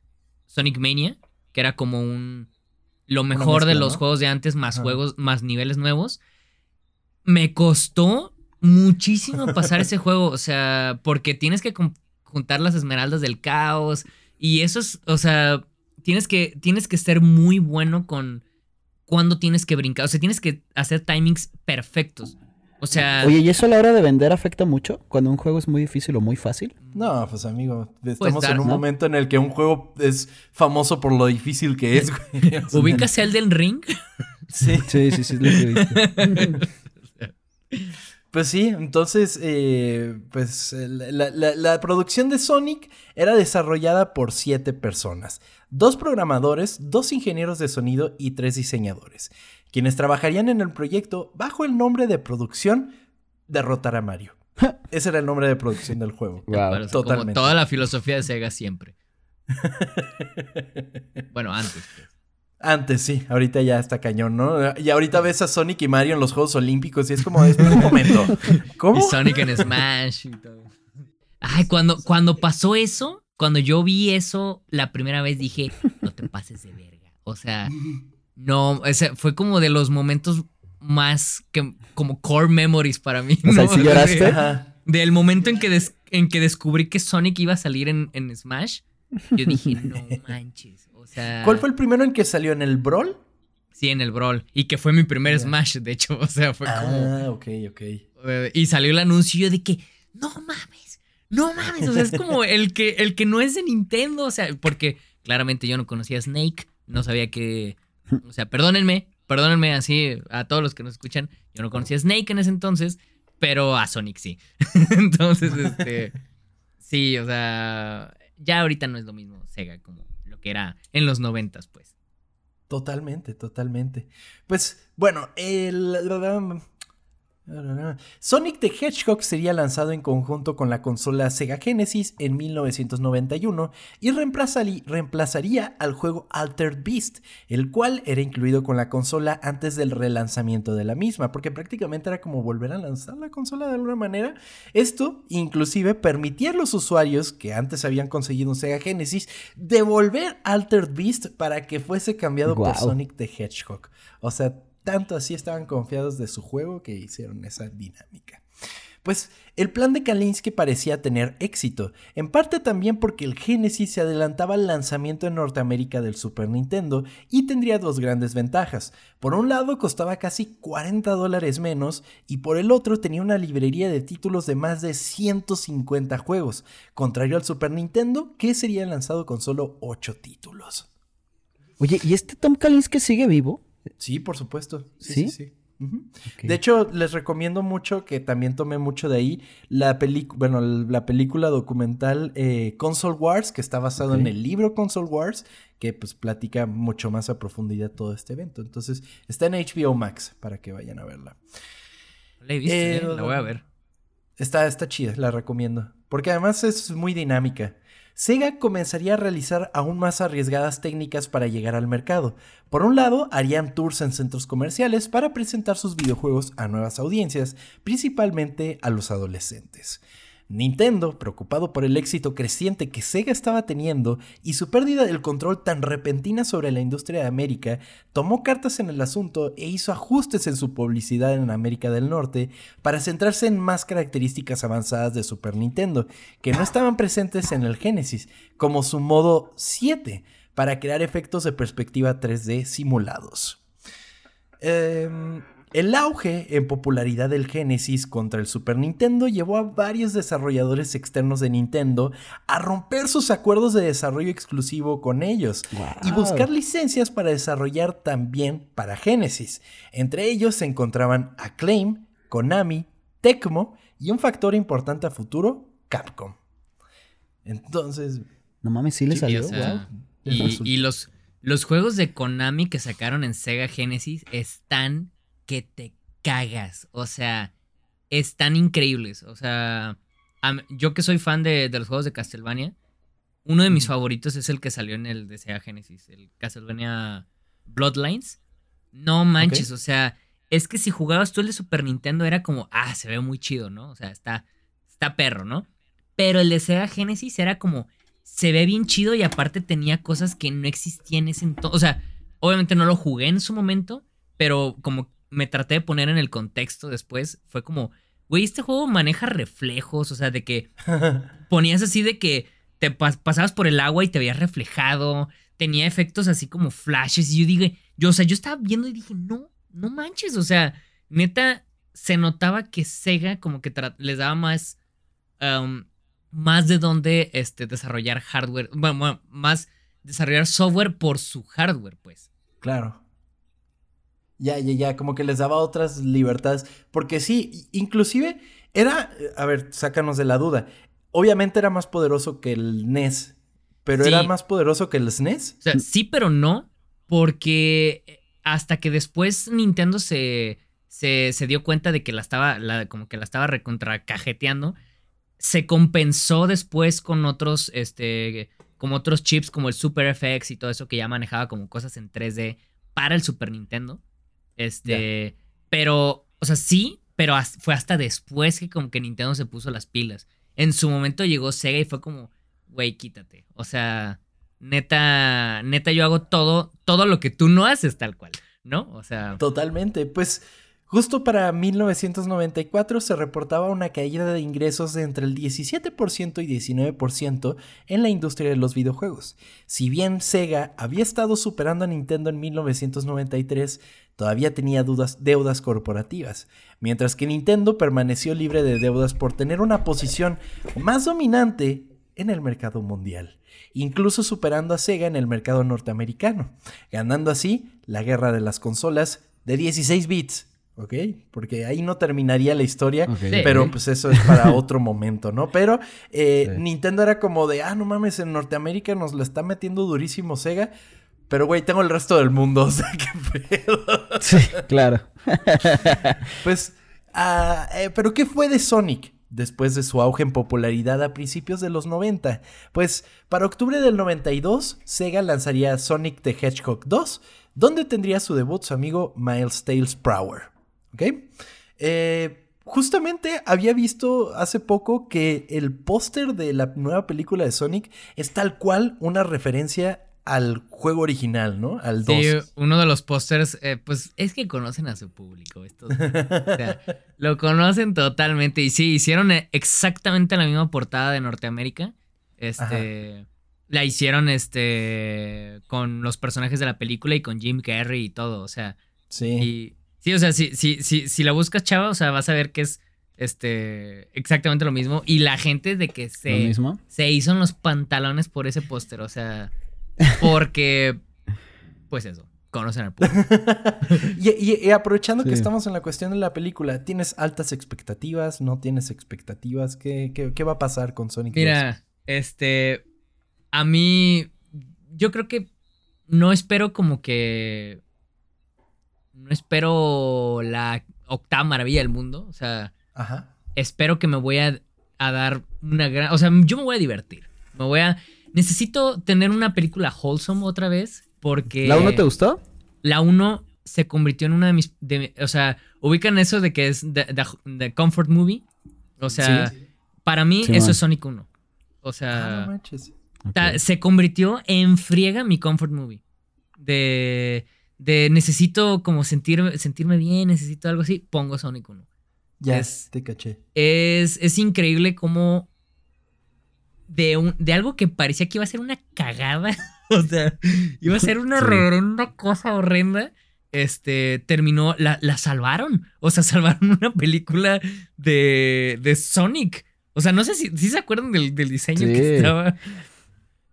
Sonic Mania, que era como un lo mejor de los juegos de antes más juegos, más niveles nuevos. Me costó muchísimo pasar ese juego, o sea, porque tienes que juntar las esmeraldas del caos y eso es, o sea, tienes que, tienes que ser muy bueno con cuándo tienes que brincar. O sea, tienes que hacer timings perfectos. O sea. Oye, ¿y eso a la hora de vender afecta mucho? Cuando un juego es muy difícil o muy fácil. No, pues amigo, estamos en un momento en el que un juego es famoso por lo difícil que es, güey. ¿Ubicas Elden Ring? Sí. Sí, sí, sí, lo que Pues sí, entonces, eh, pues la, producción de Sonic era desarrollada por siete personas, dos programadores, dos ingenieros de sonido y tres diseñadores, quienes trabajarían en el proyecto bajo el nombre de producción Derrotar a Mario. Ese era el nombre de producción del juego. Totalmente. toda la filosofía de Sega siempre. bueno, antes. Pues. Antes sí, ahorita ya está cañón, ¿no? Y ahorita ves a Sonic y Mario en los Juegos Olímpicos y es como, es un momento. ¿Cómo? Y Sonic en Smash y todo. Ay, cuando, cuando pasó eso, cuando yo vi eso la primera vez dije, no te pases de verga. O sea, no, ese fue como de los momentos más que como core memories para mí. O sea, ¿sí lloraste? Del momento en que, en que descubrí que Sonic iba a salir en, en Smash, yo dije, no manches. ¿Cuál fue el primero en que salió? ¿En el Brawl? Sí, en el Brawl. Y que fue mi primer Smash, de hecho. O sea, fue como. Ah, ok, ok. Y salió el anuncio de que, no mames, no mames. O sea, es como el que, el que no es de Nintendo. O sea, porque claramente yo no conocía a Snake. No sabía que. O sea, perdónenme, perdónenme así a todos los que nos escuchan. Yo no conocía a Snake en ese entonces, pero a Sonic sí. entonces, este. Sí, o sea. Ya ahorita no es lo mismo Sega como que era en los noventas, pues. Totalmente, totalmente. Pues bueno, el... Sonic the Hedgehog sería lanzado en conjunto con la consola Sega Genesis en 1991 y reemplazaría al juego Altered Beast, el cual era incluido con la consola antes del relanzamiento de la misma, porque prácticamente era como volver a lanzar la consola de alguna manera. Esto inclusive permitía a los usuarios que antes habían conseguido un Sega Genesis devolver Altered Beast para que fuese cambiado por Sonic the Hedgehog. O sea, tanto así estaban confiados de su juego que hicieron esa dinámica. Pues el plan de Kalinsky parecía tener éxito, en parte también porque el Genesis se adelantaba al lanzamiento en Norteamérica del Super Nintendo y tendría dos grandes ventajas. Por un lado costaba casi 40 dólares menos y por el otro tenía una librería de títulos de más de 150 juegos, contrario al Super Nintendo que sería lanzado con solo 8 títulos. Oye, ¿y este Tom Kalinske sigue vivo? Sí, por supuesto. Sí, sí, sí. De hecho, les recomiendo mucho que también tome mucho de ahí la película, bueno, la película documental eh, Console Wars, que está basado en el libro Console Wars, que pues platica mucho más a profundidad todo este evento. Entonces, está en HBO Max para que vayan a verla. La he visto, eh, la voy a ver. Está, está chida, la recomiendo. Porque además es muy dinámica. Sega comenzaría a realizar aún más arriesgadas técnicas para llegar al mercado. Por un lado, harían tours en centros comerciales para presentar sus videojuegos a nuevas audiencias, principalmente a los adolescentes. Nintendo, preocupado por el éxito creciente que Sega estaba teniendo y su pérdida del control tan repentina sobre la industria de América, tomó cartas en el asunto e hizo ajustes en su publicidad en América del Norte para centrarse en más características avanzadas de Super Nintendo, que no estaban presentes en el Genesis, como su modo 7, para crear efectos de perspectiva 3D simulados. Eh, el auge en popularidad del Genesis contra el Super Nintendo llevó a varios desarrolladores externos de Nintendo a romper sus acuerdos de desarrollo exclusivo con ellos y buscar licencias para desarrollar también para Genesis. Entre ellos se encontraban Acclaim, Konami, Tecmo y un factor importante a futuro, Capcom. Entonces... No mames, sí le salió. y, los, los juegos de Konami que sacaron en Sega Genesis están que te cagas. O sea, están increíbles. O sea, yo que soy fan de, los juegos de Castlevania, uno de mis favoritos es el que salió en el de Sega Genesis, el Castlevania Bloodlines. No manches, o sea, es que si jugabas tú el de Super Nintendo era como, ah, se ve muy chido, ¿no? O sea, está, está perro, ¿no? Pero el de Sega Genesis era como, se ve bien chido y aparte tenía cosas que no existían en ese entonces. O sea, obviamente no lo jugué en su momento, pero como me traté de poner en el contexto después, fue como, güey, este juego maneja reflejos, o sea, de que ponías así de que te pasabas por el agua y te veías reflejado, tenía efectos así como flashes y yo dije, yo, o sea, yo estaba viendo y dije, no, no manches, o sea, neta, se notaba que Sega como que les daba más, más de dónde este, desarrollar hardware, bueno, más desarrollar software por su hardware, pues. Claro. Ya, ya, ya, como que les daba otras libertades. Porque sí, inclusive era, a ver, sácanos de la duda. Obviamente era más poderoso que el NES, pero era más poderoso que el SNES. O sea, sí, pero no, porque hasta que después Nintendo se, se, se dio cuenta de que la estaba, la, como que la estaba recontracajeteando, se compensó después con otros, este, como otros chips como el Super FX y todo eso que ya manejaba como cosas en 3D para el Super Nintendo. Este, pero, o sea, sí, pero fue hasta después que como que Nintendo se puso las pilas. En su momento llegó Sega y fue como, güey, quítate. O sea, neta, neta, yo hago todo, todo lo que tú no haces tal cual, ¿no? O sea. Totalmente. Pues Justo para 1994 se reportaba una caída de ingresos de entre el 17% y 19% en la industria de los videojuegos. Si bien Sega había estado superando a Nintendo en 1993, todavía tenía deudas corporativas, mientras que Nintendo permaneció libre de deudas por tener una posición más dominante en el mercado mundial, incluso superando a Sega en el mercado norteamericano, ganando así la guerra de las consolas de 16 bits ¿ok? Porque ahí no terminaría la historia, pero pues eso es para otro momento, ¿no? Pero eh, Nintendo era como de, ah, no mames, en Norteamérica nos la está metiendo durísimo Sega, pero güey, tengo el resto del mundo, o sea, qué pedo. Sí, claro. pues, ah, eh, pero ¿qué fue de Sonic? Después de su auge en popularidad a principios de los 90. Pues para octubre del 92, Sega lanzaría Sonic the Hedgehog 2, donde tendría su debut su amigo Miles Tales Prower. ¿Ok? Eh, justamente había visto hace poco que el póster de la nueva película de Sonic es tal cual una referencia al juego original, ¿no? Al 2. Sí, uno de los pósters, eh, pues es que conocen a su público. Estos, o sea, lo conocen totalmente. Y sí, hicieron exactamente la misma portada de Norteamérica. Este. La hicieron este. con los personajes de la película y con Jim Carrey y todo. O sea. Sí. Sí, o sea, si, si, si, si la buscas, chava, o sea, vas a ver que es este exactamente lo mismo. Y la gente de que se, se hizo en los pantalones por ese póster. O sea, porque, pues eso, conocen al público. y, aprovechando que estamos en la cuestión de la película, ¿tienes altas expectativas? ¿No tienes expectativas? ¿Qué, qué, va a pasar con Sonic Mira, este, a mí, yo creo que no espero como que no espero la octava maravilla del mundo. O sea, espero que me voy a, dar una gran. O sea, yo me voy a divertir. Me voy a. Necesito tener una película wholesome otra vez. Porque. ¿La 1 te gustó? La 1 se convirtió en una de mis. o sea, ubican eso de que es de, comfort movie. O sea, para mí eso es Sonic 1. O sea, ah, se convirtió en friega mi comfort movie. De de necesito como sentir, sentirme bien, necesito algo así, pongo Sonic 1. Ya, te caché. Es, es increíble como de, un, de algo que parecía que iba a ser una cagada, o sea, iba a ser una reverenda cosa horrenda, este, terminó, la, la, salvaron, o sea, salvaron una película de, de Sonic. O sea, no sé si, si se acuerdan del, del diseño que estaba.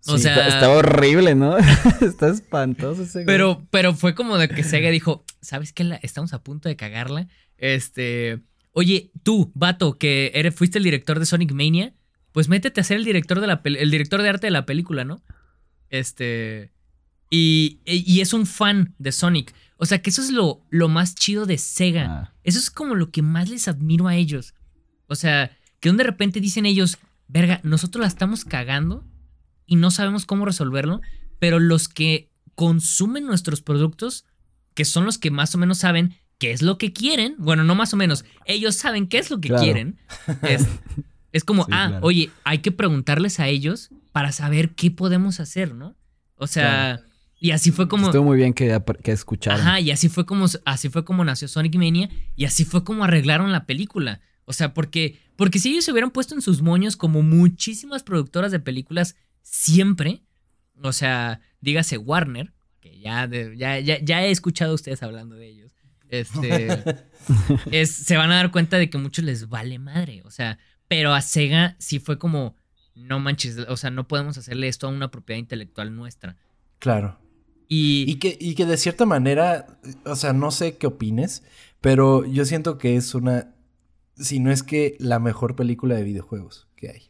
O sea, está, horrible, ¿no? está espantoso ese Pero, pero fue como de que Sega dijo, ¿sabes qué? estamos a punto de cagarla. Este, oye, tú, vato, que eres, fuiste el director de Sonic Mania, pues métete a ser el director de la el director de arte de la película, ¿no? Este, y, y es un fan de Sonic. O sea, que eso es lo, lo más chido de Sega. Ah. Eso es como lo que más les admiro a ellos. O sea, que de repente dicen ellos, verga, nosotros la estamos cagando y no sabemos cómo resolverlo, pero los que consumen nuestros productos, que son los que más o menos saben qué es lo que quieren, bueno, no más o menos, ellos saben qué es lo que quieren, es, como, ah, oye, hay que preguntarles a ellos para saber qué podemos hacer, ¿no? O sea... Y así fue como. Estuvo muy bien que, que escucharon. Ajá, y así fue como así fue como nació Sonic Mania y así fue como arreglaron la película. O sea, porque, porque si ellos se hubieran puesto en sus moños como muchísimas productoras de películas siempre, o sea, dígase Warner, que ya, ya, ya, he escuchado a ustedes hablando de ellos, este, es, se van a dar cuenta de que muchos les vale madre. O sea, pero a Sega sí fue como, no manches, o sea, no podemos hacerle esto a una propiedad intelectual nuestra. Claro. Y, que, y que de cierta manera, o sea, no sé qué opines, pero yo siento que es una, si no es que la mejor película de videojuegos que hay.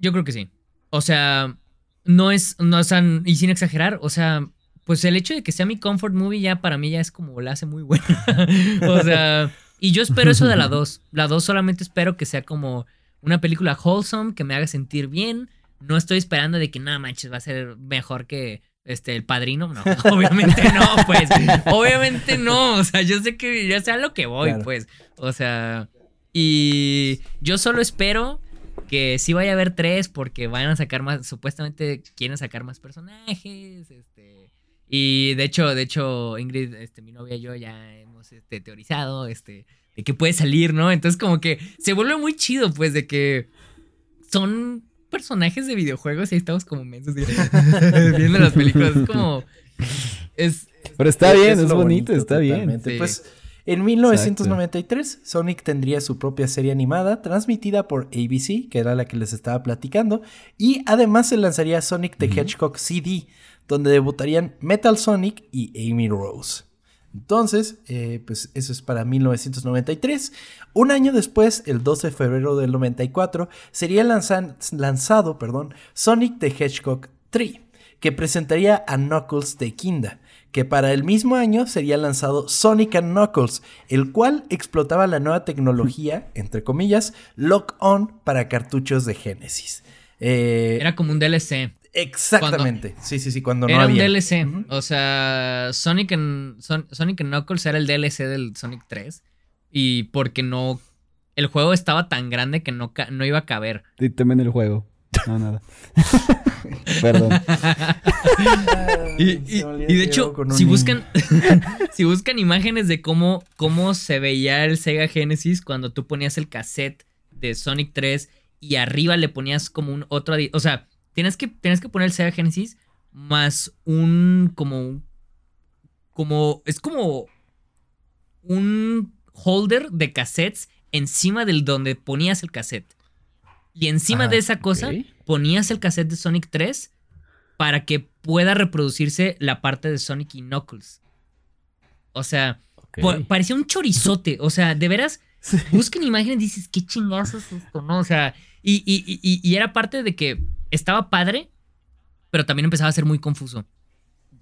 Yo creo que sí. O sea, no es, no, o sea, y sin exagerar, o sea, pues el hecho de que sea mi comfort movie ya para mí ya es como la hace muy buena. o sea, y yo espero eso de la 2. La 2 solamente espero que sea como una película wholesome, que me haga sentir bien. No estoy esperando de que nada manches va a ser mejor que este, el padrino, no, obviamente no, pues, obviamente no, o sea, yo sé que ya sea lo que voy, pues, o sea, y yo solo espero que sí vaya a haber tres porque vayan a sacar más, supuestamente quieren sacar más personajes, este, y de hecho, de hecho, Ingrid, este, mi novia y yo ya hemos, este, teorizado, este, de que puede salir, ¿no? Entonces como que se vuelve muy chido, pues, de que son personajes de videojuegos y ahí estamos como mensos viendo las películas. Es como. Es, Pero está bien, es, bonito, está bien. Pues en 1993, Sonic tendría su propia serie animada transmitida por ABC, que era la que les estaba platicando, y además se lanzaría Sonic the Hedgehog CD, donde debutarían Metal Sonic y Amy Rose. Entonces, eh, pues eso es para 1993. Un año después, el 12 de febrero del 94, sería lanzado perdón, Sonic the Hedgehog 3, que presentaría a Knuckles de Kinda, que para el mismo año sería lanzado Sonic and Knuckles, el cual explotaba la nueva tecnología, entre comillas, Lock-On para cartuchos de Genesis. Eh, Era como un DLC. Exactamente. sí, sí, sí, cuando no era había. un DLC. O sea, Sonic and, Sonic Knuckles era el DLC del Sonic 3. Y porque no. El juego estaba tan grande que no, no iba a caber. Y también el juego. No, nada. Perdón. y, de hecho, si buscan, si buscan imágenes de cómo, cómo se veía el Sega Genesis cuando tú ponías el cassette de Sonic 3 y arriba le ponías como un otro. O sea, Tienes que, tienes que poner el Sega Genesis más un como como es como un holder de cassettes encima del donde ponías el cassette. Y encima de ah, esa cosa ponías el cassette de Sonic 3 para que pueda reproducirse la parte de Sonic y Knuckles. O sea, parecía un chorizote. O sea, de veras, busquen imágenes y dices, ¿qué chingazo es esto? ¿No? O sea, y, y era parte de que estaba padre, pero también empezaba a ser muy confuso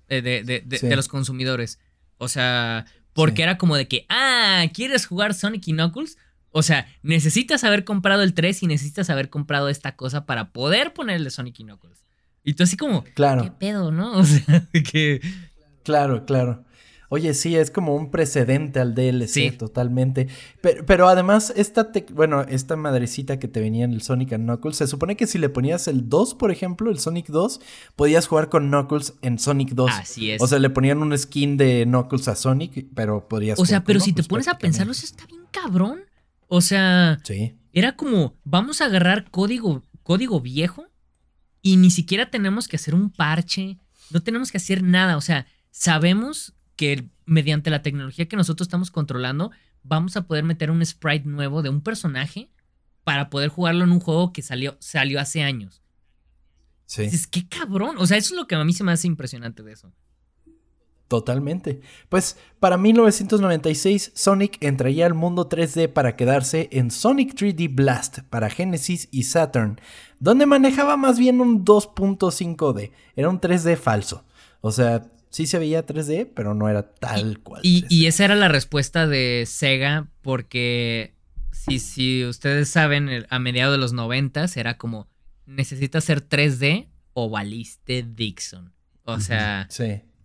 de, de, los consumidores. O sea, porque era como de que, ah, ¿quieres jugar Sonic y Knuckles? O sea, necesitas haber comprado el 3 y necesitas haber comprado esta cosa para poder ponerle Sonic y Knuckles. Y tú así como, claro. ¿qué pedo, no? O sea, que... Claro, claro. Oye, sí, es como un precedente al DLC, totalmente. Pero, además, esta, bueno, esta madrecita que te venía en el Sonic and Knuckles, se supone que si le ponías el 2, por ejemplo, el Sonic 2, podías jugar con Knuckles en Sonic 2. Así es. O sea, le ponían un skin de Knuckles a Sonic, pero podías O sea, pero si te pones a pensarlo, eso está bien cabrón. O sea, sí. era como, vamos a agarrar código, código viejo y ni siquiera tenemos que hacer un parche, no tenemos que hacer nada. O sea, sabemos que mediante la tecnología que nosotros estamos controlando, vamos a poder meter un sprite nuevo de un personaje para poder jugarlo en un juego que salió, salió hace años. Sí. Es que cabrón. O sea, eso es lo que a mí se me hace impresionante de eso. Totalmente. Pues para 1996, Sonic entraría al mundo 3D para quedarse en Sonic 3D Blast para Genesis y Saturn, donde manejaba más bien un 2.5D. Era un 3D falso. O sea, sí se veía 3D, pero no era tal cual. Y, esa era la respuesta de Sega, porque si, si ustedes saben, a mediados de los 90 era como, necesitas ser 3D o valiste Dixon. O sea,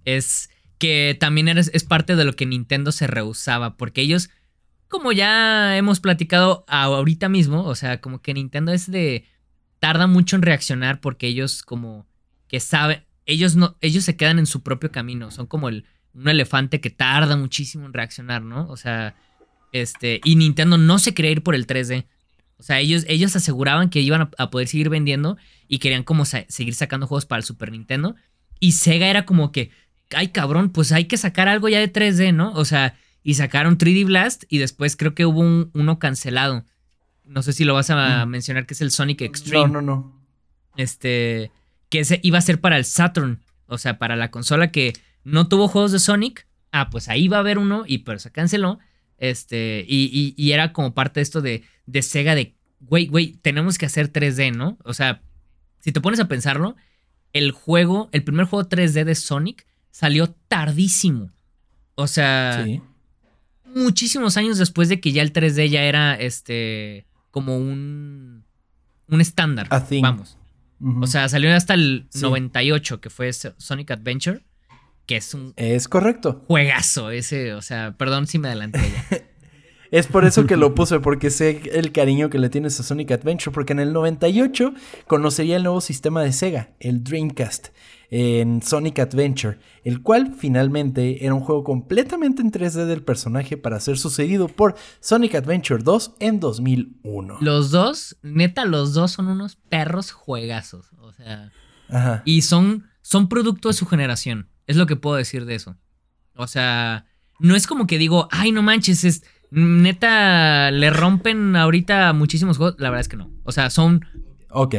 es que también es parte de lo que Nintendo se rehusaba, porque ellos, como ya hemos platicado ahorita mismo, o sea, como que Nintendo es de, tarda mucho en reaccionar porque ellos como que saben, ellos no, ellos se quedan en su propio camino, son como el, un elefante que tarda muchísimo en reaccionar, ¿no? O sea, este, y Nintendo no se quería ir por el 3D. O sea, ellos, ellos aseguraban que iban a, poder seguir vendiendo y querían como seguir sacando juegos para el Super Nintendo. Y Sega era como que, ay cabrón, pues hay que sacar algo ya de 3D, ¿no? O sea, y sacaron 3D Blast y después creo que hubo uno cancelado. No sé si lo vas a mm. mencionar, que es el Sonic Extreme. No, no, no. Este, que ese iba a ser para el Saturn. O sea, para la consola que no tuvo juegos de Sonic. Ah, pues ahí va a haber uno y pero se canceló. Este, y, era como parte de esto de, de Sega de, güey, güey, tenemos que hacer 3D, ¿no? O sea, si te pones a pensarlo, el juego, el primer juego 3D de Sonic salió tardísimo. O sea, muchísimos años después de que ya el 3D ya era este como un un estándar, vamos. O sea, salió hasta el 98 que fue Sonic Adventure que es un... Es correcto. Juegazo ese, o sea, perdón si me adelanté ya. es por eso que lo puse, porque sé el cariño que le tienes a Sonic Adventure, porque en el 98 conocería el nuevo sistema de Sega, el Dreamcast, en Sonic Adventure, el cual finalmente era un juego completamente en 3D del personaje para ser sucedido por Sonic Adventure 2 en 2001. Los dos, neta, los dos son unos perros juegazos, o sea... Ajá. Y son, son producto de su generación. Es lo que puedo decir de eso. O sea, no es como que digo, ay, no manches, es neta, le rompen ahorita muchísimos juegos. La verdad es que no. O sea, son.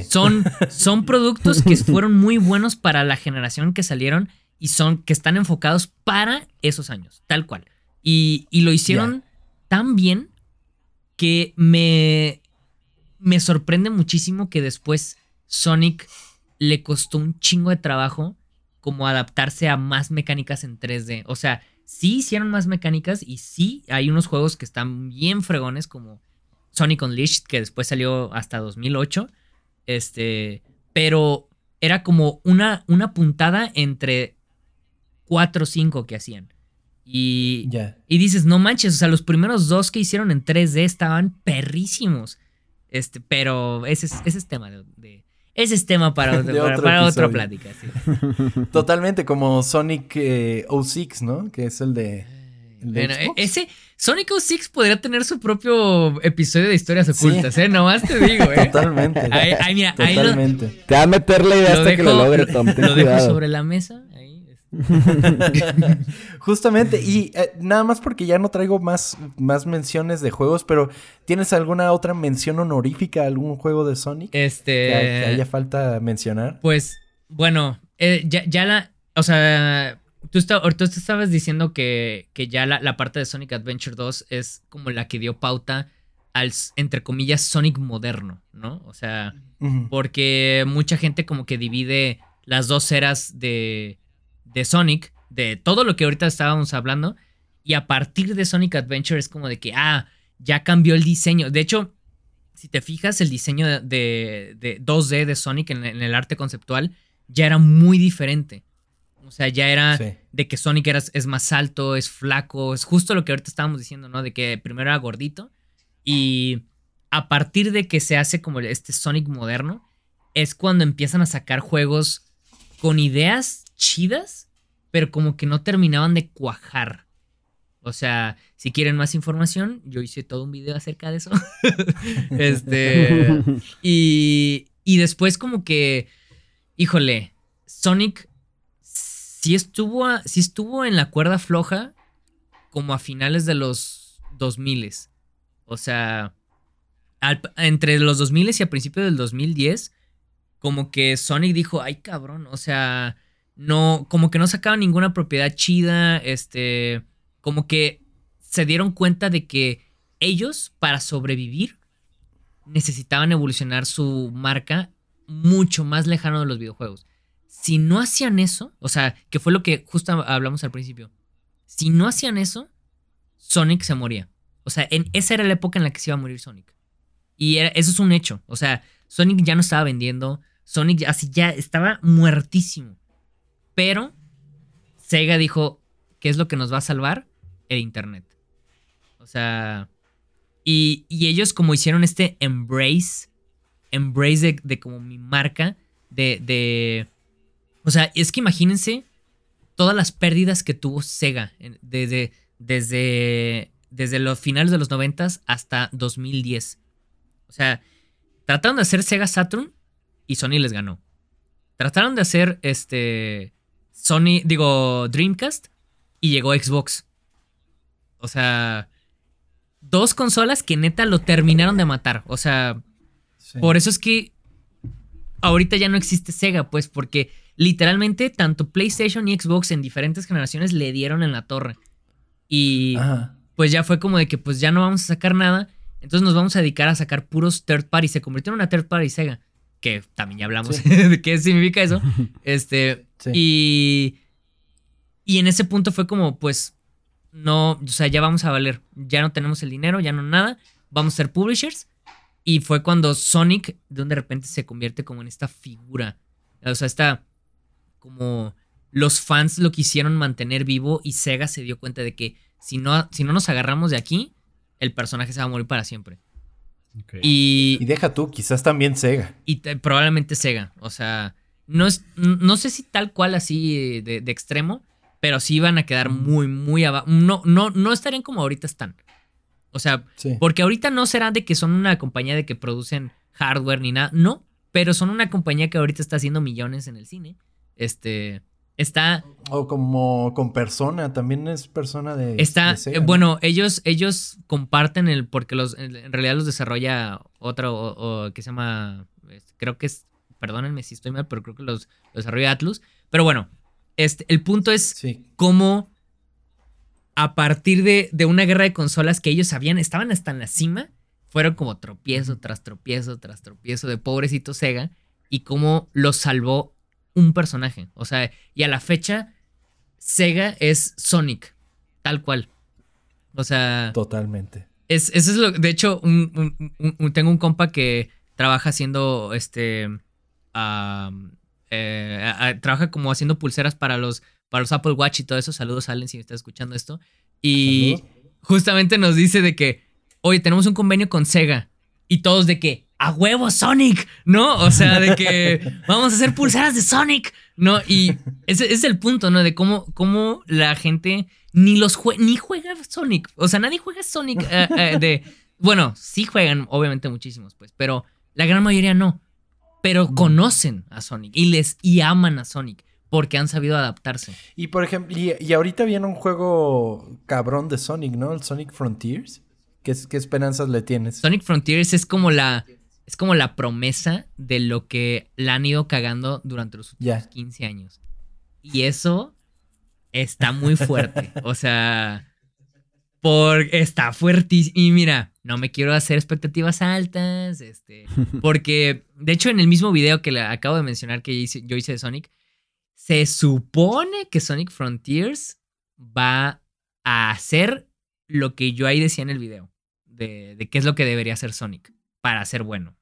Son, son productos que fueron muy buenos para la generación que salieron y son que están enfocados para esos años, tal cual. Y, lo hicieron tan bien que me, me sorprende muchísimo que después Sonic le costó un chingo de trabajo como adaptarse a más mecánicas en 3D. O sea, sí hicieron más mecánicas y sí hay unos juegos que están bien fregones como Sonic Unleashed que después salió hasta 2008. Este, pero era como una, una puntada entre 4 o 5 que hacían. Y, y dices, no manches, o sea, los primeros dos que hicieron en 3D estaban perrísimos. Este, pero ese es, ese es tema de, ese es tema para, para, otra plática. Totalmente, como Sonic 06, eh, ¿no? Que es el de. bueno, ese Sonic 06 podría tener su propio episodio de historias ocultas, ¿eh? Nomás te digo, ¿eh? Totalmente. Ahí, mira, Totalmente. te va a meter la idea hasta que lo logre, Tom. Lo, dejo sobre la mesa. Justamente, y eh, nada más porque ya no traigo más, más menciones de juegos, pero ¿tienes alguna otra mención honorífica a algún juego de Sonic? Este. Que, haya falta mencionar. Pues, bueno, eh, ya, la. O sea, tú, tú estabas diciendo que, que ya la, parte de Sonic Adventure 2 es como la que dio pauta al, entre comillas, Sonic moderno, ¿no? O sea, porque mucha gente como que divide las dos eras de de Sonic, de todo lo que ahorita estábamos hablando, y a partir de Sonic Adventure es como de que, ah, ya cambió el diseño. De hecho, si te fijas, el diseño de, 2D de Sonic en, el arte conceptual ya era muy diferente. O sea, ya era de que Sonic era, es más alto, es flaco, es justo lo que ahorita estábamos diciendo, ¿no? De que primero era gordito y a partir de que se hace como este Sonic moderno, es cuando empiezan a sacar juegos con ideas chidas, pero como que no terminaban de cuajar. O sea, si quieren más información, yo hice todo un video acerca de eso. este. Y, y después, como que. Híjole, Sonic sí estuvo, sí estuvo en la cuerda floja como a finales de los 2000. O sea, entre los 2000 y a principios del 2010, como que Sonic dijo, ay cabrón, o sea, no, como que no sacaban ninguna propiedad chida, este, como que se dieron cuenta de que ellos, para sobrevivir, necesitaban evolucionar su marca mucho más lejano de los videojuegos. Si no hacían eso, o sea, que fue lo que justo hablamos al principio, si no hacían eso, Sonic se moría. O sea, en, esa era la época en la que se iba a morir Sonic. Y eso es un hecho. O sea, Sonic ya no estaba vendiendo. Sonic así ya estaba muertísimo. Pero Sega dijo, ¿qué es lo que nos va a salvar? El Internet. O sea, y, ellos como hicieron este embrace, embrace de, como mi marca, de, de... O sea, es que imagínense todas las pérdidas que tuvo Sega desde, desde, desde los finales de los 90 hasta 2010. O sea, trataron de hacer Sega Saturn y Sony les ganó. Trataron de hacer este Sony, digo, Dreamcast y llegó Xbox. O sea, dos consolas que neta lo terminaron de matar. O sea, por eso es que ahorita ya no existe Sega, pues, porque literalmente tanto PlayStation y Xbox en diferentes generaciones le dieron en la torre. Y pues ya fue como de que pues ya no vamos a sacar nada. Entonces nos vamos a dedicar a sacar puros third party. Se convirtió en una third party Sega. Que también ya hablamos de qué significa eso. Este. Y. Y en ese punto fue como, pues, no, o sea, ya vamos a valer, ya no tenemos el dinero, ya no nada, vamos a ser publishers. Y fue cuando Sonic de, de repente se convierte como en esta figura. O sea, está como los fans lo quisieron mantener vivo y Sega se dio cuenta de que si no, si no nos agarramos de aquí, el personaje se va a morir para siempre. Y, y, deja tú, quizás también Sega. Y probablemente Sega. O sea, no, es, no sé si tal cual así de, de extremo, pero sí van a quedar muy, muy abajo. No, no, no estarían como ahorita están. O sea, porque ahorita no será de que son una compañía de que producen hardware ni nada, no, pero son una compañía que ahorita está haciendo millones en el cine. Este, está... O como con persona, también es persona de... Está, eh, bueno, ellos, ellos comparten el, porque los, en realidad los desarrolla otro, que se llama, creo que es, perdónenme si estoy mal, pero creo que los, los desarrolla Atlus. Pero bueno, este, el punto es cómo a partir de, de, una guerra de consolas que ellos sabían, estaban hasta en la cima, fueron como tropiezo tras tropiezo tras tropiezo de pobrecito Sega y cómo los salvó un personaje. O sea, y a la fecha, Sega es Sonic, tal cual. O sea... Totalmente. Es, eso es lo... De hecho, tengo un compa que trabaja haciendo este... Eh, trabaja como haciendo pulseras para los, para los Apple Watch y todo eso. Saludos, Allen, si me estás escuchando esto. Y justamente nos dice de que, oye, tenemos un convenio con Sega. Y todos de que, a huevo Sonic, ¿no? O sea, de que vamos a hacer pulseras de Sonic, ¿no? Y ese, es el punto, ¿no? De cómo, cómo la gente ni los ni juega Sonic. O sea, nadie juega Sonic eh, eh, de... Bueno, sí juegan, obviamente muchísimos, pues, pero la gran mayoría no pero conocen a Sonic y les y aman a Sonic porque han sabido adaptarse. Y por ejemplo, y, ahorita viene un juego cabrón de Sonic, ¿no? El Sonic Frontiers. ¿Qué, ¿Qué, esperanzas le tienes? Sonic Frontiers es como la es como la promesa de lo que la han ido cagando durante los últimos 15 años. Y eso está muy fuerte. o sea, porque está fuertísimo. Y mira, no me quiero hacer expectativas altas, este, porque de hecho en el mismo video que le acabo de mencionar que yo hice de Sonic, se supone que Sonic Frontiers va a hacer lo que yo ahí decía en el video, de, de qué es lo que debería hacer Sonic para ser bueno,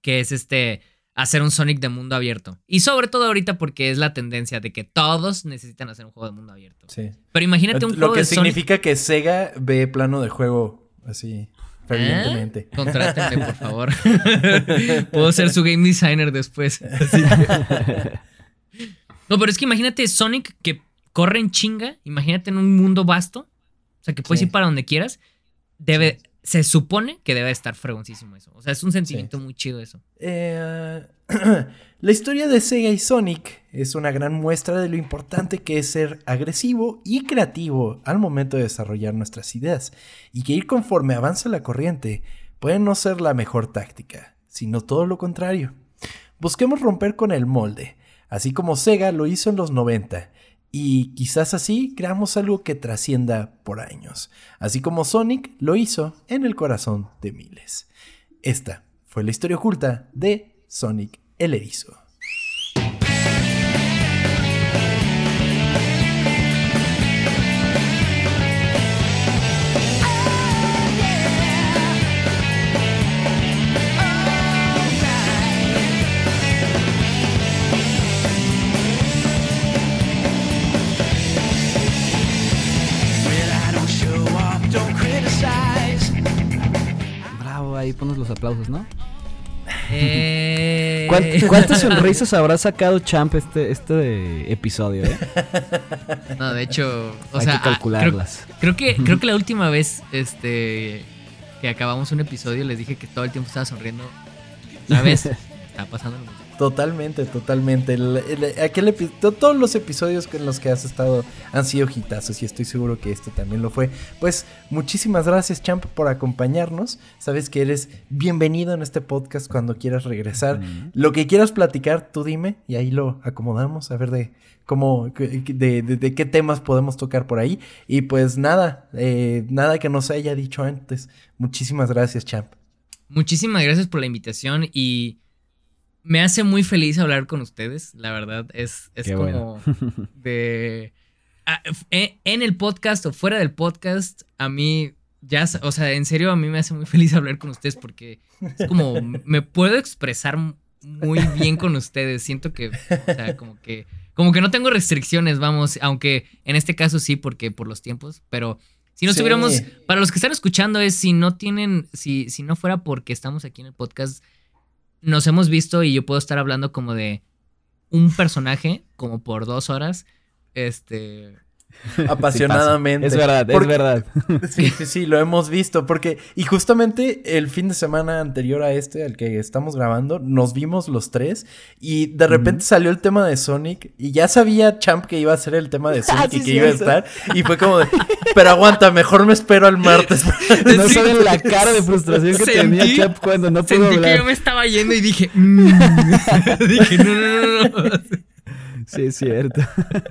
que es este hacer un Sonic de mundo abierto. Y sobre todo ahorita porque es la tendencia de que todos necesitan hacer un juego de mundo abierto. Sí. Pero imagínate un juego de Sonic. Lo que significa que Sega ve plano de juego así. Fervientemente. ¿Eh? Contrátenme, por favor. Puedo ser su game designer después. no, pero es que imagínate Sonic que corre en chinga. Imagínate en un mundo vasto. O sea, que puedes ir para donde quieras. Debe, se supone que debe estar fregoncísimo eso. O sea, es un sentimiento muy chido eso. Eh, la historia de Sega y Sonic es una gran muestra de lo importante que es ser agresivo y creativo al momento de desarrollar nuestras ideas, y que ir conforme avanza la corriente puede no ser la mejor táctica, sino todo lo contrario. Busquemos romper con el molde, así como Sega lo hizo en los 90, y quizás así creamos algo que trascienda por años, así como Sonic lo hizo en el corazón de miles. Esta fue la historia oculta de Sonic el Erizo. Los aplausos, ¿no? Eh... ¿Cuántas sonrisas habrá sacado Champ este, este episodio? Eh? No, de hecho, o Hay sea, que calcularlas. creo, que, creo que la última vez este, que acabamos un episodio les dije que todo el tiempo estaba sonriendo. La vez está pasando Totalmente, totalmente. aquel todos los episodios en los que has estado han sido hitazos y estoy seguro que este también lo fue. Pues muchísimas gracias, Champ, por acompañarnos. Sabes que eres bienvenido en este podcast cuando quieras regresar. Lo que quieras platicar, tú dime y ahí lo acomodamos a ver de cómo, de, qué temas podemos tocar por ahí. Y pues nada, eh, nada que nos haya dicho antes. Muchísimas gracias, Champ. Muchísimas gracias por la invitación y me hace muy feliz hablar con ustedes, la verdad. Es, es como de... E, en el podcast o fuera del podcast, a mí ya, o sea, en serio, a mí me hace muy feliz hablar con ustedes porque es como, me puedo expresar muy bien con ustedes. Siento que, o sea, como que, como que no tengo restricciones, vamos, aunque en este caso sí, porque por los tiempos, pero si no estuviéramos, para los que están escuchando es, si no tienen, si, si no fuera porque estamos aquí en el podcast, nos hemos visto y yo puedo estar hablando como de un personaje, como por dos horas. Este. Apasionadamente. es verdad, es verdad. Sí, sí, sí, lo hemos visto. Porque, y justamente el fin de semana anterior a este, al que estamos grabando, nos vimos los tres. Y de repente salió el tema de Sonic. Y ya sabía Champ que iba a ser el tema de Sonic ah, y que iba a estar. Y fue como de, pero aguanta, mejor me espero al martes. no saben la cara de frustración que tenía Champ cuando no pudo sentí que yo me estaba yendo y dije, mm". dije, no, no, no. no. Sí, es cierto.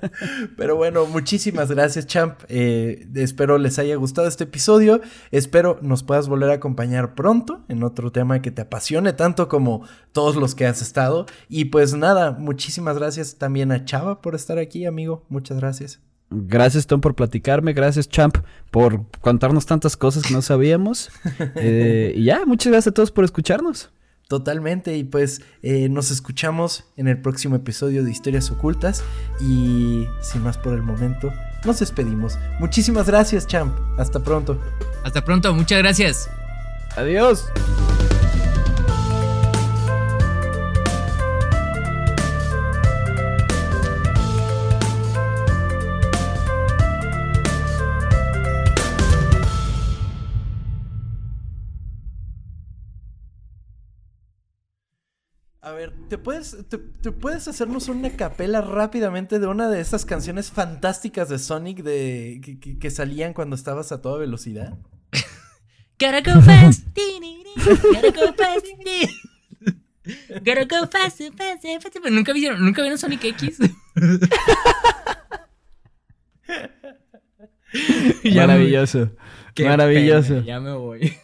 Pero bueno, muchísimas gracias, Champ. Eh, espero les haya gustado este episodio. Espero nos puedas volver a acompañar pronto en otro tema que te apasione tanto como todos los que has estado. Y pues nada, muchísimas gracias también a Chava por estar aquí, amigo. Muchas gracias. Gracias, Tom, por platicarme. Gracias, Champ, por contarnos tantas cosas que no sabíamos. Eh, y ya, muchas gracias a todos por escucharnos. Totalmente, y pues eh, nos escuchamos en el próximo episodio de Historias Ocultas y sin más por el momento, nos despedimos. Muchísimas gracias, Champ. Hasta pronto. Hasta pronto, muchas gracias. Adiós. ¿Te puedes, te, puedes hacernos una capela rápidamente de una de esas canciones fantásticas de Sonic de, que, salían cuando estabas a toda velocidad? Gotta go fast. Gotta go fast. Gotta go fast, fast, fast. ¿Nunca vieron, ¿Nunca vieron Sonic X? Maravilloso. Maravilloso. ya me voy.